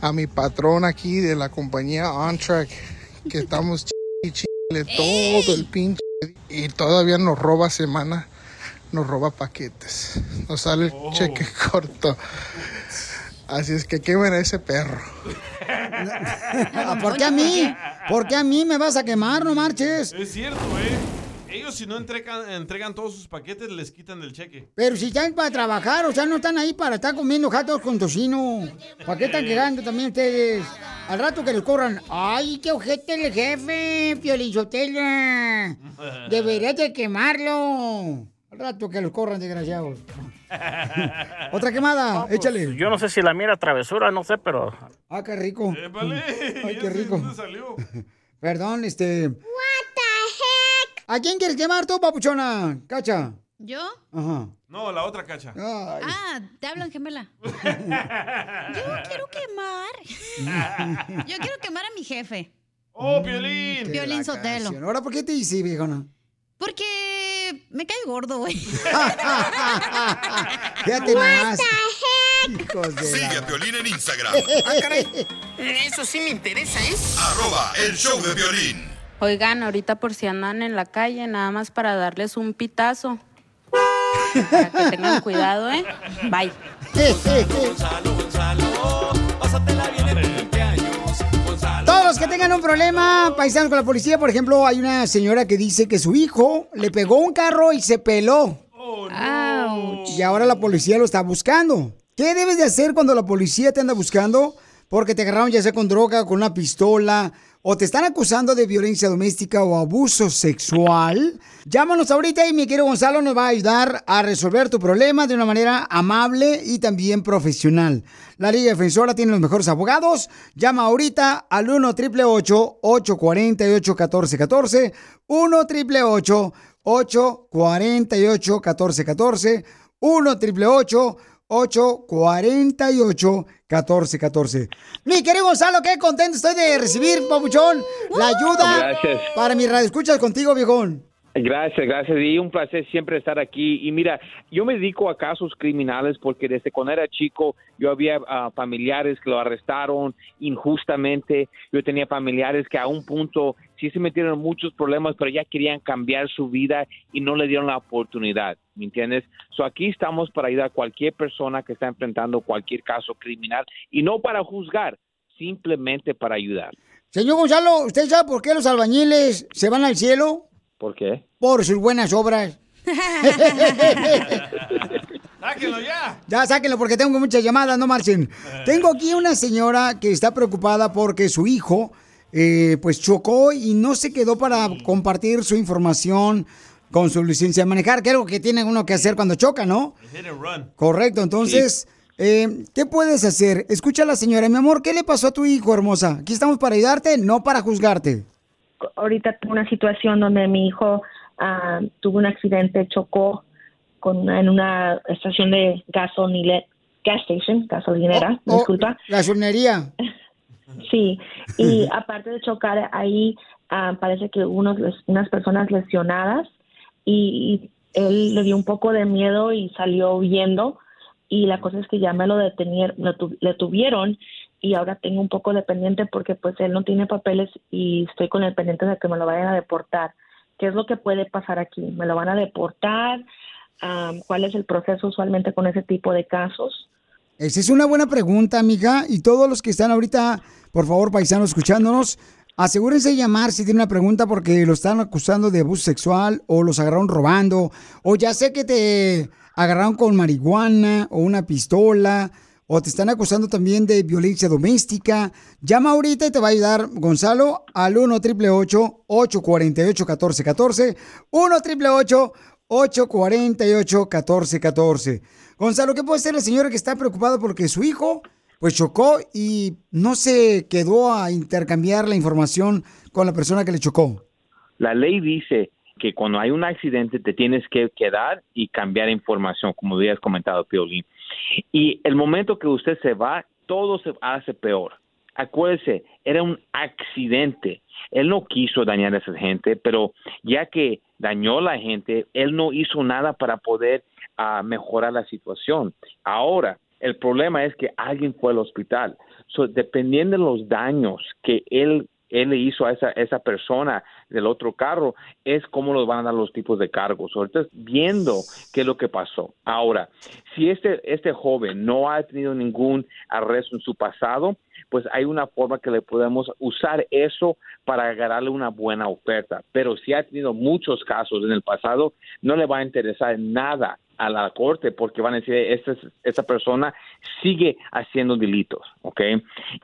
a mi patrón aquí de la compañía OnTrack, que estamos chile todo el pinche y todavía nos roba semana, nos roba paquetes, nos sale el Oh. cheque corto. Así es que quemen a ese perro. ¿Por qué a mí? ¿Por qué a mí me vas a quemar? No marches. Es cierto, ¿eh? Ellos si no entregan, entregan todos sus paquetes, les quitan del cheque. Pero si están para trabajar, o sea, no están ahí para estar comiendo jatos con tocino. ¿Para qué están quejando también ustedes? Al rato que les corran. ¡Ay, qué ojete el jefe, Piolichotela! Deberías de quemarlo. Al rato que los corran, desgraciados. Otra quemada, échale. Yo no sé si la mira travesura, no sé, pero Ah, qué rico. vale. Ay, qué rico. ¿Dónde salió? Perdón, este. ¿A quién quieres quemar tú, papuchona? Cacha. ¿Yo? Ajá. No, la otra cacha. Ah, te hablan gemela. Yo quiero quemar. Yo quiero quemar a mi jefe. ¡Oh, Piolín! Qué Piolín Sotelo. canción. Ahora, ¿por qué te dice, viejona? Porque me cae gordo, güey. Fíjate nomás. Sigue a Piolín en Instagram. Ah, caray. Eso sí me interesa, ¿eh? Arroba el show de violín. Oigan, ahorita por si andan en la calle, nada más para darles un pitazo. Para que tengan cuidado, ¿eh? Bye. Todos los que tengan un problema, paisanos con la policía, por ejemplo, hay una señora que dice que su hijo le pegó un carro y se peló. Y ahora la policía lo está buscando. ¿Qué debes de hacer cuando la policía te anda buscando? Porque te agarraron ya sea con droga, con una pistola, o te están acusando de violencia doméstica o abuso sexual. Llámanos ahorita y mi querido Gonzalo nos va a ayudar a resolver tu problema de una manera amable y también profesional. La Liga Defensora tiene los mejores abogados. Llama ahorita al 1 888 848 1414 1 888 848 1414 1 888 848-1414. Mi querido Gonzalo, qué contento estoy de recibir, papuchón, la ayuda Gracias. para mi radio. Escuchas contigo, viejón. Gracias, gracias. Y un placer siempre estar aquí. Y mira, yo me dedico a casos criminales porque desde cuando era chico yo había ah, familiares que lo arrestaron injustamente. Yo tenía familiares que a un punto sí se metieron en muchos problemas, pero ya querían cambiar su vida y no le dieron la oportunidad. ¿Me entiendes? So aquí estamos para ayudar a cualquier persona que está enfrentando cualquier caso criminal y no para juzgar, simplemente para ayudar. Señor Gonzalo, ¿usted sabe por qué los albañiles se van al cielo? ¿Por qué? Por sus buenas obras. ¡Sáquenlo ya! Ya, sáquenlo porque tengo muchas llamadas, no marchen. Tengo aquí una señora que está preocupada porque su hijo eh, pues chocó y no se quedó para compartir su información con su licencia de manejar, que es algo que tiene uno que hacer cuando choca, ¿no? Hit and run. Correcto, entonces, eh, ¿qué puedes hacer? Escucha a la señora, mi amor, ¿qué le pasó a tu hijo, hermosa? Aquí estamos para ayudarte, no para juzgarte. ahorita tuve una situación donde mi hijo ah, tuvo un accidente, chocó con en una estación de gasolinera, gas station, gasolinera, Oh, disculpa. Gasolinería. Sí, y aparte de chocar ahí, ah, parece que unos, unas personas lesionadas y, y él le dio un poco de miedo y salió huyendo y la cosa es que ya me lo detenieron, lo tu- le tuvieron y ahora tengo un poco de pendiente porque pues él no tiene papeles y estoy con el pendiente de que me lo vayan a deportar. ¿Qué es lo que puede pasar aquí? ¿Me lo van a deportar? Ah, ¿Cuál es el proceso usualmente con ese tipo de casos? Esa es una buena pregunta, amiga. Y todos los que están ahorita, por favor, paisanos, escuchándonos, asegúrense de llamar si tienen una pregunta porque lo están acusando de abuso sexual o los agarraron robando o ya sé que te agarraron con marihuana o una pistola o te están acusando también de violencia doméstica. Llama ahorita y te va a ayudar Gonzalo al 1 888 848 1414 1 888 848 1414 Gonzalo, ¿qué puede hacer la señora que está preocupada porque su hijo pues chocó y no se quedó a intercambiar la información con la persona que le chocó? La ley dice que cuando hay un accidente te tienes que quedar y cambiar información, como habías comentado, Piolín. Y el momento que usted se va, todo se hace peor. Acuérdese, era un accidente. Él no quiso dañar a esa gente, pero ya que dañó a la gente, él no hizo nada para poder ah, mejorar la situación. Ahora, el problema es que alguien fue al hospital. So, dependiendo de los daños que él él le hizo a esa, esa persona del otro carro, es cómo los van a dar los tipos de cargos. Ahorita viendo qué es lo que pasó. Ahora, si este, este joven no ha tenido ningún arresto en su pasado, pues hay una forma que le podemos usar eso para agarrarle una buena oferta. Pero si ha tenido muchos casos en el pasado, no le va a interesar nada a la corte porque van a decir, esta, esta persona sigue haciendo delitos, ¿ok?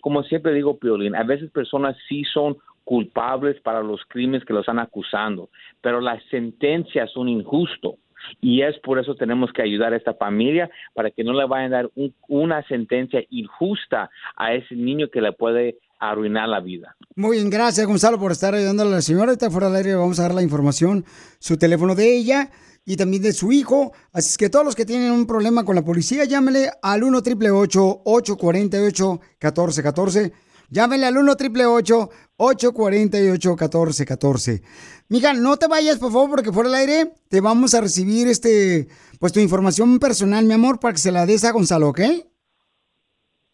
Como siempre digo, Piolín, a veces personas sí son culpables para los crímenes que los están acusando, pero las sentencias son injustas. Y es por eso tenemos que ayudar a esta familia para que no le vayan a dar un- una sentencia injusta a ese niño que le puede arruinar la vida. Muy bien, gracias Gonzalo por estar ayudando a la señora. Está fuera del aire, vamos a dar la información, su teléfono de ella y también de su hijo. Así que todos los que tienen un problema con la policía, llámele al 1 888 848 1414 Llámele al 1 888 848 1414 Mija, no te vayas, por favor, porque fuera del aire te vamos a recibir este, pues tu información personal, mi amor, para que se la des a Gonzalo, ¿ok?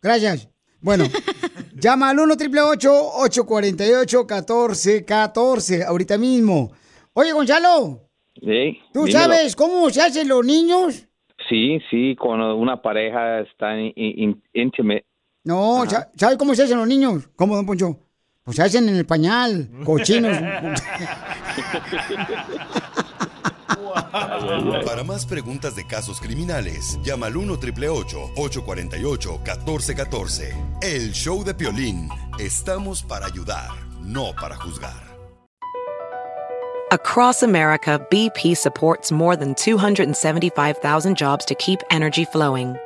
Gracias. Bueno, llama al 1 888 848 1414 ahorita mismo. Oye, Gonzalo, Sí, ¿tú dímelo. sabes cómo se hacen los niños? Sí, sí, cuando una pareja está in, in- intimate. No, sa- ¿sabes cómo se hacen los niños? ¿Cómo, don Poncho? Pues se hacen en el pañal, cochinos. Para más preguntas de casos criminales, llama al 1 848 1414 El show de Piolín. Estamos para ayudar, no para juzgar. Across America, BP supports more than 275,000 jobs to keep energy flowing.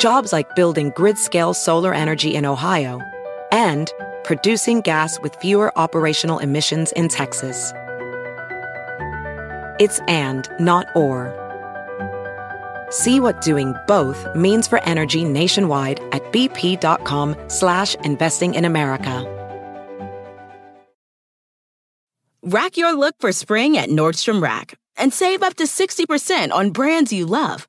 Jobs like building grid scale solar energy in Ohio and producing gas with fewer operational emissions in Texas. It's and, not or. See what doing both means for energy nationwide at bp.com slash investing in America. Rack your look for spring at Nordstrom Rack and save up to 60% on brands you love.